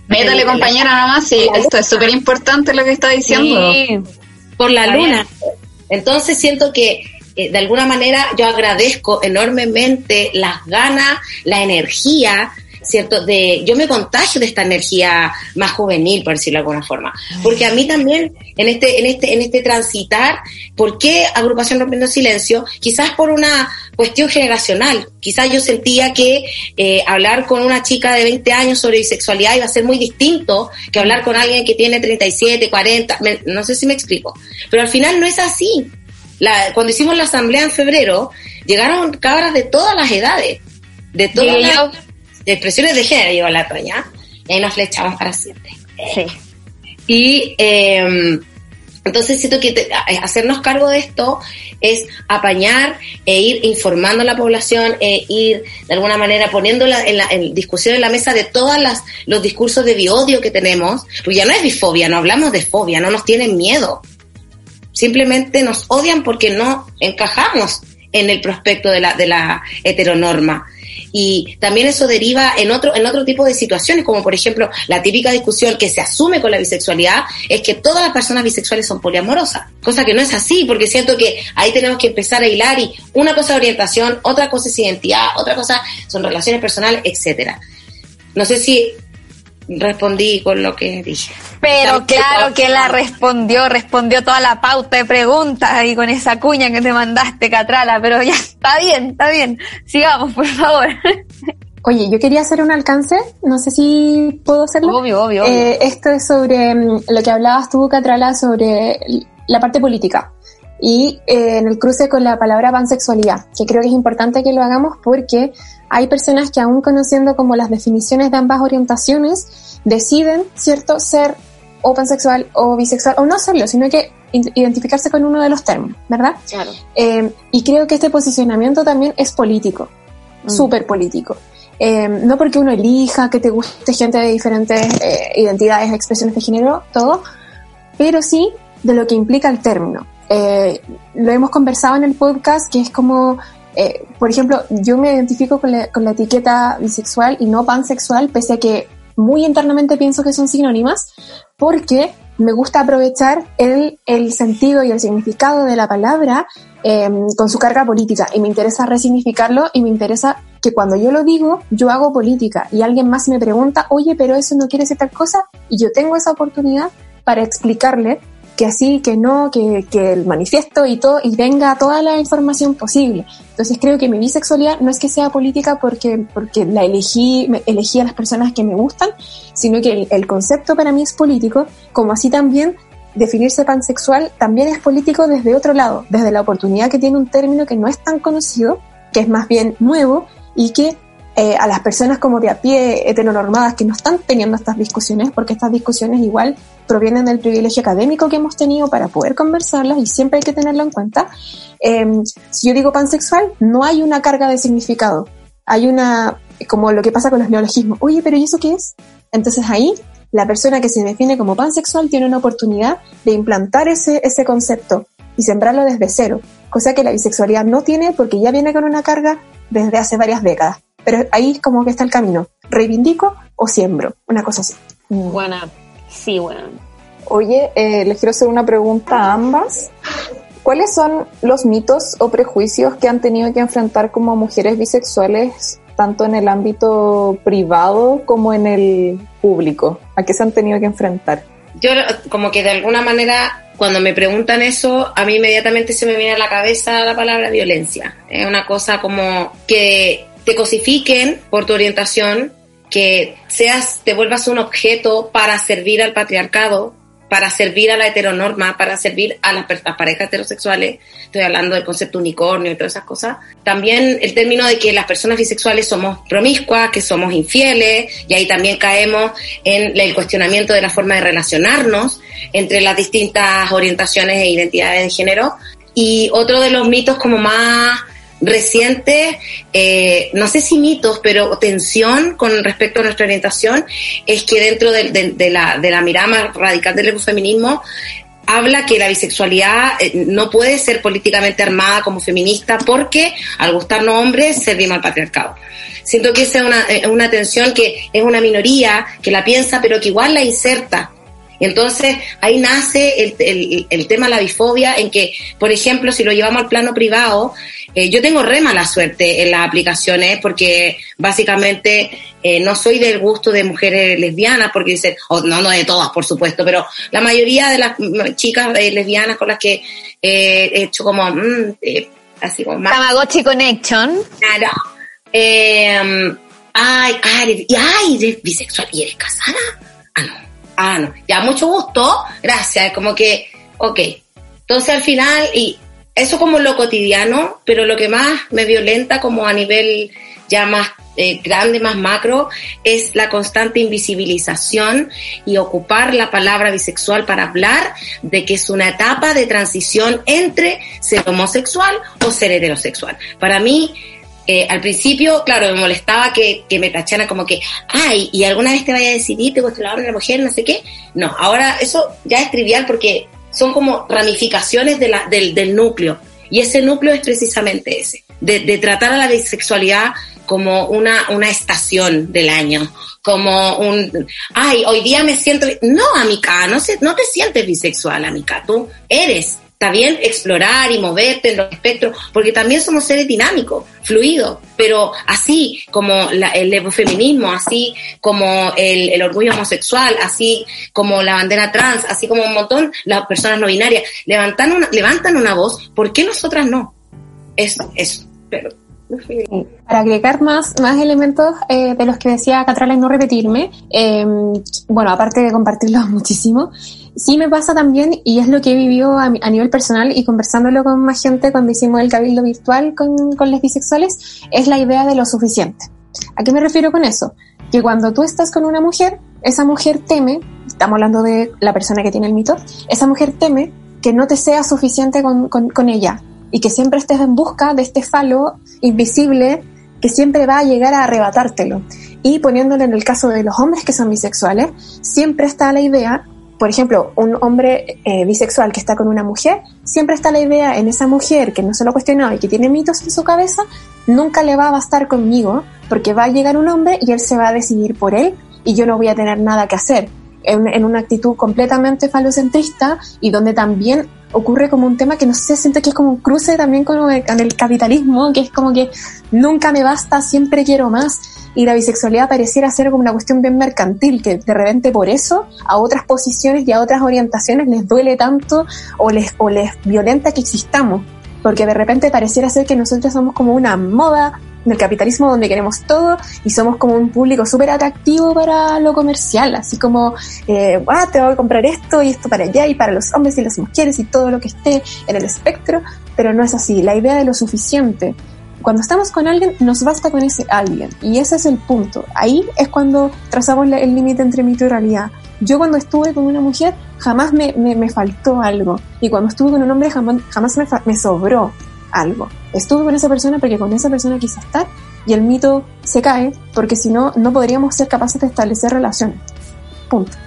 Métale, compañera, nomás, sí, esto es súper importante lo que está diciendo.
Sí, por la luna. Entonces siento que eh, de alguna manera yo agradezco enormemente las ganas, la energía, ¿cierto? De, yo me contagio de esta energía más juvenil, por decirlo de alguna forma. Porque a mí también, en este, en este, en este transitar, ¿por qué agrupación rompiendo silencio? Quizás por una cuestión generacional. Quizás yo sentía que eh, hablar con una chica de 20 años sobre bisexualidad iba a ser muy distinto que hablar con alguien que tiene 37, 40, me- no sé si me explico. Pero al final no es así. La, cuando hicimos la asamblea en febrero, llegaron cabras de todas las edades, de todas
Llegué
las expresiones de género, llegó la Toña, y ahí nos flechamos para siempre.
Sí.
Y eh, entonces siento que te- a- hacernos cargo de esto es apañar e ir informando a la población, e ir de alguna manera poniendo la- en, la, en discusión en la mesa de todos los discursos de biodio que tenemos, porque ya no es bifobia, no hablamos de fobia, no nos tienen miedo. Simplemente nos odian porque no encajamos en el prospecto de la, de la heteronorma. Y también eso deriva en otro, en otro tipo de situaciones, como por ejemplo la típica discusión que se asume con la bisexualidad es que todas las personas bisexuales son poliamorosas, cosa que no es así, porque siento que ahí tenemos que empezar a hilar y una cosa es orientación, otra cosa es identidad, otra cosa son relaciones personales, etcétera. No sé si respondí con lo que dije.
Pero claro que la respondió, respondió toda la pauta de preguntas ahí con esa cuña que te mandaste, Catrala, pero ya está bien, está bien. Sigamos, por favor. *laughs*
Oye, yo quería hacer un alcance, no sé si puedo hacerlo.
Obvio, obvio, obvio.
Eh, esto es sobre mm, lo que hablabas tú, Catrala, sobre la parte política. Y eh, en el cruce con la palabra pansexualidad, que creo que es importante que lo hagamos porque hay personas que aún conociendo como las definiciones de ambas orientaciones, deciden, ¿cierto?, ser o pansexual o bisexual, o no serlo, sino que identificarse con uno de los términos, ¿verdad?
Claro.
Eh, y creo que este posicionamiento también es político,
Mm.
súper político. Eh, no porque uno elija que te guste gente de diferentes eh, identidades, expresiones de género, todo, pero sí de lo que implica el término. Eh, lo hemos conversado en el podcast, que es como, eh, por ejemplo, yo me identifico con la, con la etiqueta bisexual y no pansexual, pese a que muy internamente pienso que son sinónimas, porque me gusta aprovechar el, el sentido y el significado de la palabra eh, con su carga política. Y me interesa resignificarlo y me interesa que cuando yo lo digo, yo hago política. Y alguien más me pregunta, oye, pero eso no quiere decir tal cosa y yo tengo esa oportunidad para explicarle que así, que no, que, que el manifiesto y todo, y venga toda la información posible. Entonces creo que mi bisexualidad no es que sea política porque, porque la elegí, elegí a las personas que me gustan, sino que el, el concepto para mí es político, como así también definirse pansexual también es político desde otro lado, desde la oportunidad que tiene un término que no es tan conocido, que es más bien nuevo y que eh, a las personas como de a pie heteronormadas que no están teniendo estas discusiones, porque estas discusiones igual provienen del privilegio académico que hemos tenido para poder conversarlas y siempre hay que tenerlo en cuenta. Eh, si yo digo pansexual, no hay una carga de significado. Hay una, como lo que pasa con los neologismos. Oye, pero ¿y eso qué es? Entonces ahí, la persona que se define como pansexual tiene una oportunidad de implantar ese, ese concepto y sembrarlo desde cero. Cosa que la bisexualidad no tiene porque ya viene con una carga desde hace varias décadas. Pero ahí como que está el camino. ¿Reivindico o siembro? Una cosa así.
Buena. Sí, bueno.
Oye, eh, les quiero hacer una pregunta a ambas. ¿Cuáles son los mitos o prejuicios que han tenido que enfrentar como mujeres bisexuales, tanto en el ámbito privado como en el público? ¿A qué se han tenido que enfrentar?
Yo como que de alguna manera, cuando me preguntan eso, a mí inmediatamente se me viene a la cabeza la palabra violencia. Es una cosa como que te cosifiquen por tu orientación, que seas, te vuelvas un objeto para servir al patriarcado, para servir a la heteronorma, para servir a las, parejas heterosexuales. Estoy hablando del concepto unicornio y todas esas cosas. También el término de que las personas bisexuales somos promiscuas, que somos infieles, y ahí también caemos en el cuestionamiento de la forma de relacionarnos entre las distintas orientaciones e identidades de género. Y otro de los mitos como más recientes, eh, no sé si mitos, pero tensión con respecto a nuestra orientación, es que dentro de, de- la, de la mirada más radical del ecofeminismo, habla que la bisexualidad eh, no puede ser políticamente armada como feminista porque al gustarnos hombres servimos al patriarcado. Siento que esa es una, es una tensión que es una minoría que la piensa pero que igual la inserta. Entonces ahí nace el, el- el tema de la bifobia en que, por ejemplo, si lo llevamos al plano privado, eh, yo tengo re mala suerte en las aplicaciones porque básicamente eh, no soy del gusto de mujeres lesbianas porque dicen, o no, no de todas por supuesto, pero la mayoría de las chicas eh, lesbianas con las que eh, he hecho como, mm, eh, así como más...
Tamagotchi Connection.
Claro. Ay, ay, eres- y ay, eres bisexual y eres casada. Ah, no. Ah, no. Ya, mucho gusto. Gracias. Como que, ok. Entonces al final, y eso como lo cotidiano, pero lo que más me violenta como a nivel ya más eh, grande, más macro, es la constante invisibilización y ocupar la palabra bisexual para hablar de que es una etapa de transición entre ser homosexual o ser heterosexual. Para mí, eh, al principio, claro, me molestaba que, me tacharan como que, ay, ¿y alguna vez te vaya a decidir, te gusta la hombre, la mujer, no sé qué? No, ahora eso ya es trivial porque son como ramificaciones de del, del núcleo. Y ese núcleo es precisamente ese, de, de tratar a la bisexualidad como una, una estación del año, como un, ay, hoy día me siento, bi-". no, amica, no, se, no te sientes bisexual, amica, tú eres, está bien explorar y moverte en los espectros, porque también somos seres dinámicos, fluidos, pero así como la- el feminismo, así como el, el orgullo homosexual, así como la bandera trans, así como un montón, las personas no binarias, levantan una, levantan una voz, ¿por qué nosotras no? Es eso, pero...
Para agregar más, más elementos eh, de los que decía Catrala y no repetirme, eh, bueno, aparte de compartirlos *laughs* muchísimo, sí me pasa también, y es lo que he vivido a, nivel personal y conversándolo con más gente cuando hicimos el cabildo virtual con, con los bisexuales, es la idea de lo suficiente. ¿A qué me refiero con eso? Que cuando tú estás con una mujer, esa mujer teme estamos hablando de la persona que tiene el mito, esa mujer teme que no te sea suficiente con, con ella y que siempre estés en busca de este falo invisible que siempre va a llegar a arrebatártelo. Y poniéndolo en el caso de los hombres que son bisexuales, siempre está la idea, por ejemplo, un hombre eh, bisexual que está con una mujer, siempre está la idea en esa mujer que no se lo ha cuestionado y que tiene mitos en su cabeza, nunca le va a bastar conmigo, porque va a llegar un hombre y él se va a decidir por él y yo no voy a tener nada que hacer. En, en una actitud completamente falocentrista y donde también ocurre como un tema que no sé, siento que es como un cruce también con el, capitalismo, que es como que nunca me basta, siempre quiero más. Y la bisexualidad pareciera ser como una cuestión bien mercantil, que de repente por eso a otras posiciones y a otras orientaciones les duele tanto o les, o les violenta que existamos. Porque de repente pareciera ser que nosotros somos como una moda del capitalismo donde queremos todo y somos como un público súper atractivo para lo comercial, así como, eh, ah, te voy a comprar esto y esto para allá y para los hombres y las mujeres y todo lo que esté en el espectro, pero no es así, la idea de lo suficiente. Cuando estamos con alguien, nos basta con ese alguien y ese es el punto. Ahí es cuando trazamos el límite entre mito y realidad. Yo cuando estuve con una mujer jamás me, me, me faltó algo y cuando estuve con un hombre jamás, jamás me, me sobró algo. Estuve con esa persona porque con esa persona quise estar y el mito se cae porque si no, no podríamos ser capaces de establecer relaciones. Punto.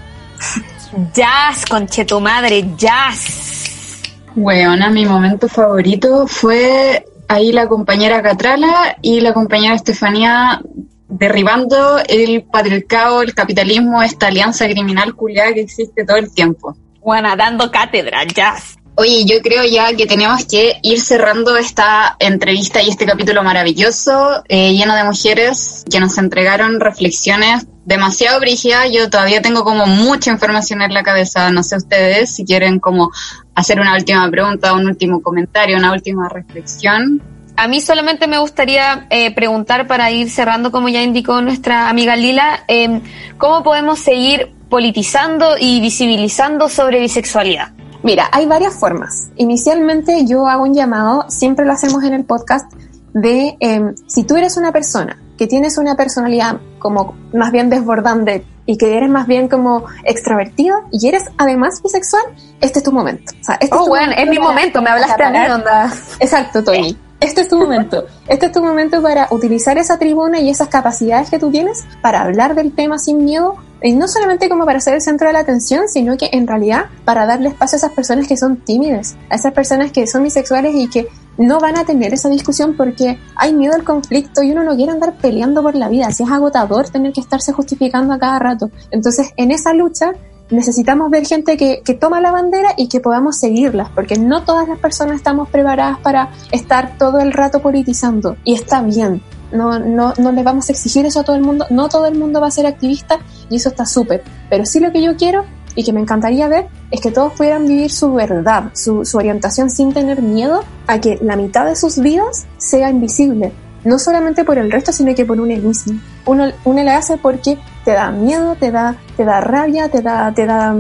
Jazz, conche tu madre, jazz.
Weona, mi momento favorito fue ahí la compañera Catrala y la compañera Estefanía derribando el patriarcado, el capitalismo, esta alianza criminal culiada que existe todo el tiempo.
Bueno, dando cátedra, jazz.
Oye, yo creo ya que tenemos que ir cerrando esta entrevista y este capítulo maravilloso, eh, lleno de mujeres que nos entregaron reflexiones demasiado brígidas. Yo todavía tengo como mucha información en la cabeza. No sé ustedes si quieren como hacer una última pregunta, un último comentario, una última reflexión.
A mí solamente me gustaría eh, preguntar para ir cerrando, como ya indicó nuestra amiga Lila, eh, ¿cómo podemos seguir politizando y visibilizando sobre bisexualidad?
Mira, hay varias formas. Inicialmente yo hago un llamado, siempre lo hacemos en el podcast, de eh, si tú eres una persona que tienes una personalidad como más bien desbordante y que eres más bien como extrovertido y eres además bisexual, este es tu momento. O sea, este
oh,
es tu
bueno, es mi momento, me hablaste a mí, onda.
Exacto, Tony. Este es tu momento. Este es tu momento para utilizar esa tribuna y esas capacidades que tú tienes para hablar del tema sin miedo y no solamente como para ser el centro de la atención, sino que en realidad para darle espacio a esas personas que son tímidas, a esas personas que son bisexuales y que no van a tener esa discusión porque hay miedo al conflicto y uno no quiere andar peleando por la vida, si es agotador tener que estarse justificando a cada rato. Entonces, en esa lucha necesitamos ver gente que, que toma la bandera y que podamos seguirlas, porque no todas las personas estamos preparadas para estar todo el rato politizando y está bien. No, no, no le vamos a exigir eso a todo el mundo, no todo el mundo va a ser activista y eso está súper, pero sí lo que yo quiero y que me encantaría ver es que todos pudieran vivir su verdad, su, su orientación sin tener miedo a que la mitad de sus vidas sea invisible, no solamente por el resto, sino que por uno mismo. Uno, uno le hace porque te da miedo, te da, te da rabia, te da, te da,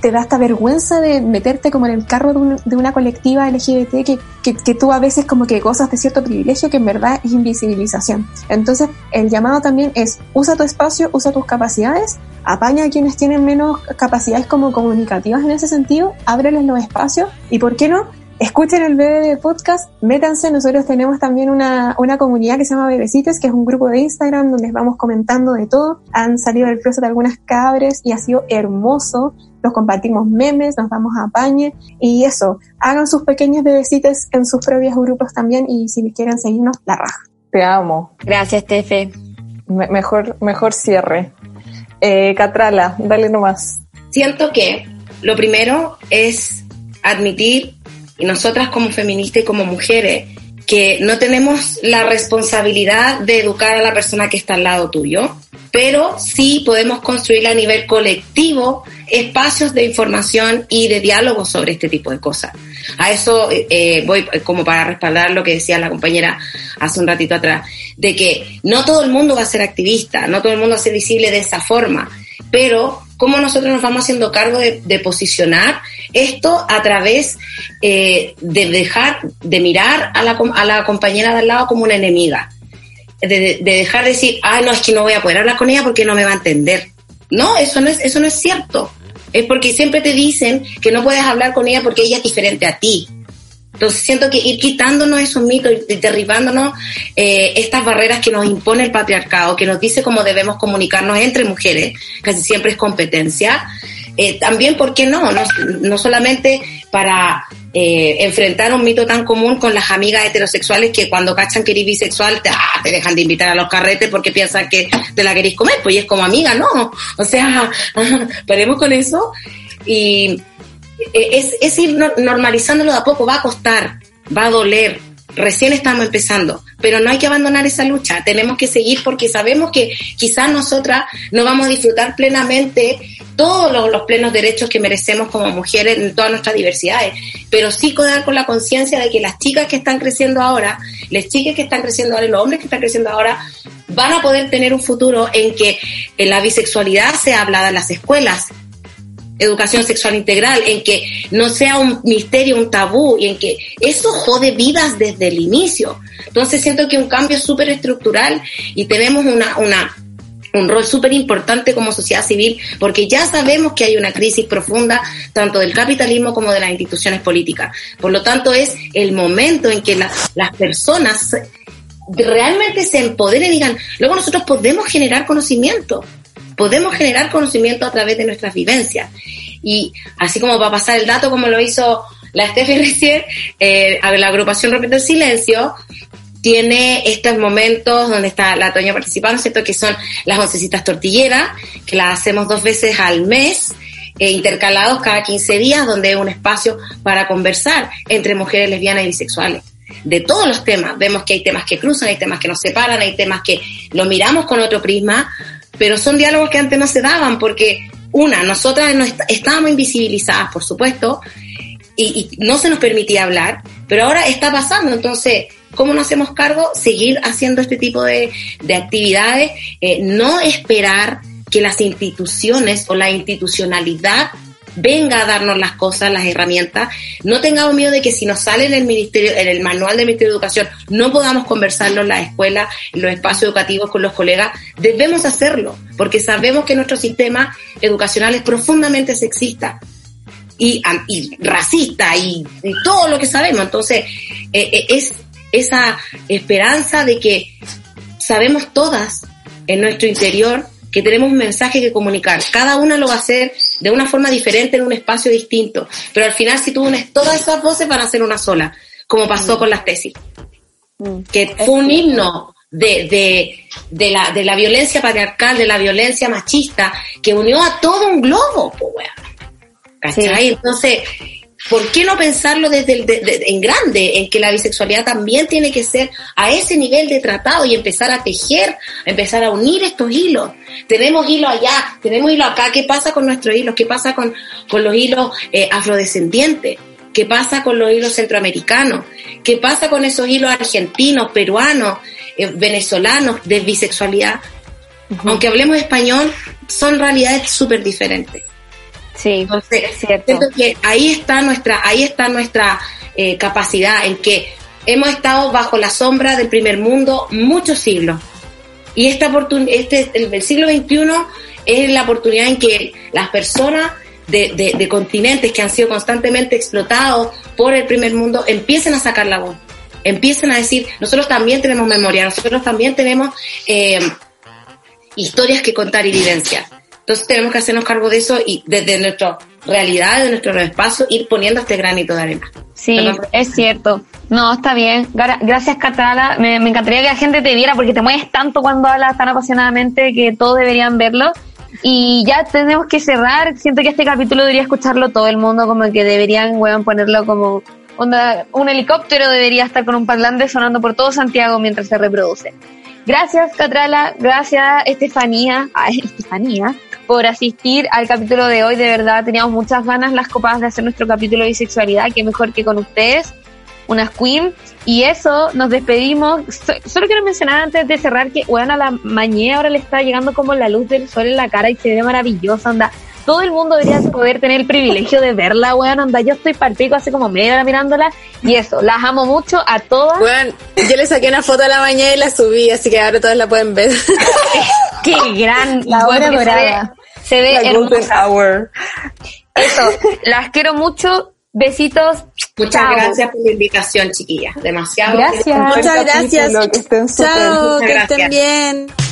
te da esta vergüenza de meterte como en el carro de, un, de una colectiva LGBT que, que, que, tú a veces como que gozas de cierto privilegio que en verdad es invisibilización. Entonces, el llamado también es usa tu espacio, usa tus capacidades, apaña a quienes tienen menos capacidades como comunicativas en ese sentido, ábreles los espacios y, ¿por qué no? Escuchen el BBB Podcast, métanse, nosotros tenemos también una, una comunidad que se llama Bebecitos, que es un grupo de Instagram donde les vamos comentando de todo. Han salido del closet algunas cabres y ha sido hermoso. Nos compartimos memes, nos damos a pañe y eso, hagan sus pequeños bebecitos en sus propios grupos también y si quieren seguirnos, la raja.
Te amo.
Gracias, Tefe.
Me- mejor, mejor cierre. Eh, Catrala, dale nomás.
Siento que lo primero es admitir, y nosotras como feministas y como mujeres, que no tenemos la responsabilidad de educar a la persona que está al lado tuyo, pero sí podemos construir a nivel colectivo espacios de información y de diálogo sobre este tipo de cosas. A eso eh, eh, voy como para respaldar lo que decía la compañera hace un ratito atrás, de que no todo el mundo va a ser activista, no todo el mundo va a ser visible de esa forma, pero cómo nosotros nos vamos haciendo cargo de, posicionar esto a través eh, de dejar, de mirar a la, a la compañera de al lado como una enemiga. De dejar de decir, ah, no, es que no voy a poder hablar con ella porque no me va a entender. No, eso no es, eso no es cierto. Es porque siempre te dicen que no puedes hablar con ella porque ella es diferente a ti. Entonces siento que ir quitándonos esos mitos y derribándonos eh, estas barreras que nos impone el patriarcado, que nos dice cómo debemos comunicarnos entre mujeres, casi siempre es competencia. Eh, también, ¿por qué no? No, solamente para eh, enfrentar un mito tan común con las amigas heterosexuales que cuando cachan que eres bisexual te, ah, dejan de invitar a los carretes porque piensan que te la queréis comer, pues y es como amiga, no. O sea, *laughs* paremos con eso y es, es ir no- normalizándolo de a poco, va a costar, va a doler. Recién estamos empezando, pero no hay que abandonar esa lucha. Tenemos que seguir porque sabemos que quizás nosotras no vamos a disfrutar plenamente todos los, plenos derechos que merecemos como mujeres en todas nuestras diversidades, pero sí quedar con la conciencia de que las chicas que están creciendo ahora, las chicas que están creciendo ahora los hombres que están creciendo ahora, van a poder tener un futuro en que la bisexualidad sea hablada en las escuelas, educación sexual integral, en que no sea un misterio, un tabú, y en que eso jode vidas desde el inicio. Entonces siento que un cambio súper estructural y tenemos una, un rol súper importante como sociedad civil, porque ya sabemos que hay una crisis profunda tanto del capitalismo como de las instituciones políticas. Por lo tanto, es el momento en que la- las personas realmente se empoderen y digan, luego nosotros podemos generar conocimiento, podemos generar conocimiento a través de nuestras vivencias. Y así como va a pasar el dato como lo hizo la Steffi *laughs* recién, eh, la agrupación Rompiendo el Silencio tiene estos momentos donde está la Toña participando, ¿cierto? Que son las oncecitas tortilleras, que las hacemos dos veces al mes, eh, intercalados cada 15 días, donde es un espacio para conversar entre mujeres lesbianas y bisexuales. De todos los temas, vemos que hay temas que cruzan, hay temas que nos separan, hay temas que lo miramos con otro prisma, pero son diálogos que antes no se daban porque, una, nosotras no est- estábamos invisibilizadas, por supuesto, y, y no se nos permitía hablar, pero ahora está pasando, entonces, ¿cómo nos hacemos cargo? Seguir haciendo este tipo de, de actividades, eh, no esperar que las instituciones o la institucionalidad venga a darnos las cosas, las herramientas. No tengamos miedo de que si nos sale en el ministerio, en el manual del Ministerio de Educación, no podamos conversarlo en la escuela, en los espacios educativos con los colegas. Debemos hacerlo, porque sabemos que nuestro sistema educacional es profundamente sexista y, racista y, y todo lo que sabemos. Entonces, eh, eh, es esa esperanza de que sabemos todas en nuestro interior que tenemos un mensaje que comunicar. Cada una lo va a hacer de una forma diferente en un espacio distinto. Pero al final, si tú unes todas esas voces, van a ser una sola, como pasó con las tesis. Que fue un himno de, de, de, la, de la violencia patriarcal, de la violencia machista, que unió a todo un globo, wea. ¿Cachai? Entonces, ¿por qué no pensarlo desde el, de- de- en grande, en que la bisexualidad también tiene que ser a ese nivel de tratado y empezar a tejer, empezar a unir estos hilos? Tenemos hilo allá, tenemos hilo acá, ¿qué pasa con nuestros hilos? ¿Qué pasa con, con los hilos eh, afrodescendientes? ¿Qué pasa con los hilos centroamericanos? ¿Qué pasa con esos hilos argentinos, peruanos, eh, venezolanos de bisexualidad? Aunque hablemos español, son realidades súper diferentes.
Sí,
Entonces, siento que ahí está nuestra, ahí está nuestra eh, capacidad en que hemos estado bajo la sombra del primer mundo muchos siglos. Y esta este, el, el siglo XXI es la oportunidad en que las personas de, de- de continentes que han sido constantemente explotados por el primer mundo empiecen a sacar la voz, empiecen a decir, nosotros también tenemos memoria, nosotros también tenemos eh, historias que contar y vivencias. Entonces tenemos que hacernos cargo de eso y desde nuestra realidad, de nuestro espacio, ir poniendo este granito de arena.
Sí, es cierto. No, está bien. Gra- Gracias, Catala. Me, me encantaría que la gente te viera porque te mueves tanto cuando hablas tan apasionadamente que todos deberían verlo. Y ya tenemos que cerrar. Siento que este capítulo debería escucharlo todo el mundo, como que deberían, weón, ponerlo como onda, un helicóptero debería estar con un parlante sonando por todo Santiago mientras se reproduce. Gracias, Catrala. Gracias, Estefanía. Ay, Estefanía por asistir al capítulo de hoy. De verdad, teníamos muchas ganas las copas de hacer nuestro capítulo de bisexualidad. Qué mejor que con ustedes, unas queen. Y eso, nos despedimos. So- solo quiero mencionar antes de cerrar que, bueno, a la mañana ahora le está llegando como la luz del sol en la cara y se ve maravillosa, anda. Todo el mundo debería poder tener el privilegio de verla, weón, onda. Yo estoy palpico hace como media hora mirándola y eso, las amo mucho a todas.
Bueno, yo le saqué una foto a la mañana y la subí, así que ahora todas la pueden ver. *laughs*
Qué gran
La hora
porque se ve-
dorada.
Se ve hermosa.
hour.
Eso, las quiero mucho. Besitos.
Muchas
Chao.
gracias por la invitación, chiquillas. Demasiado.
Gracias.
Muchas gracias.
Que.
Chao,
Muchas
que estén
gracias.
bien.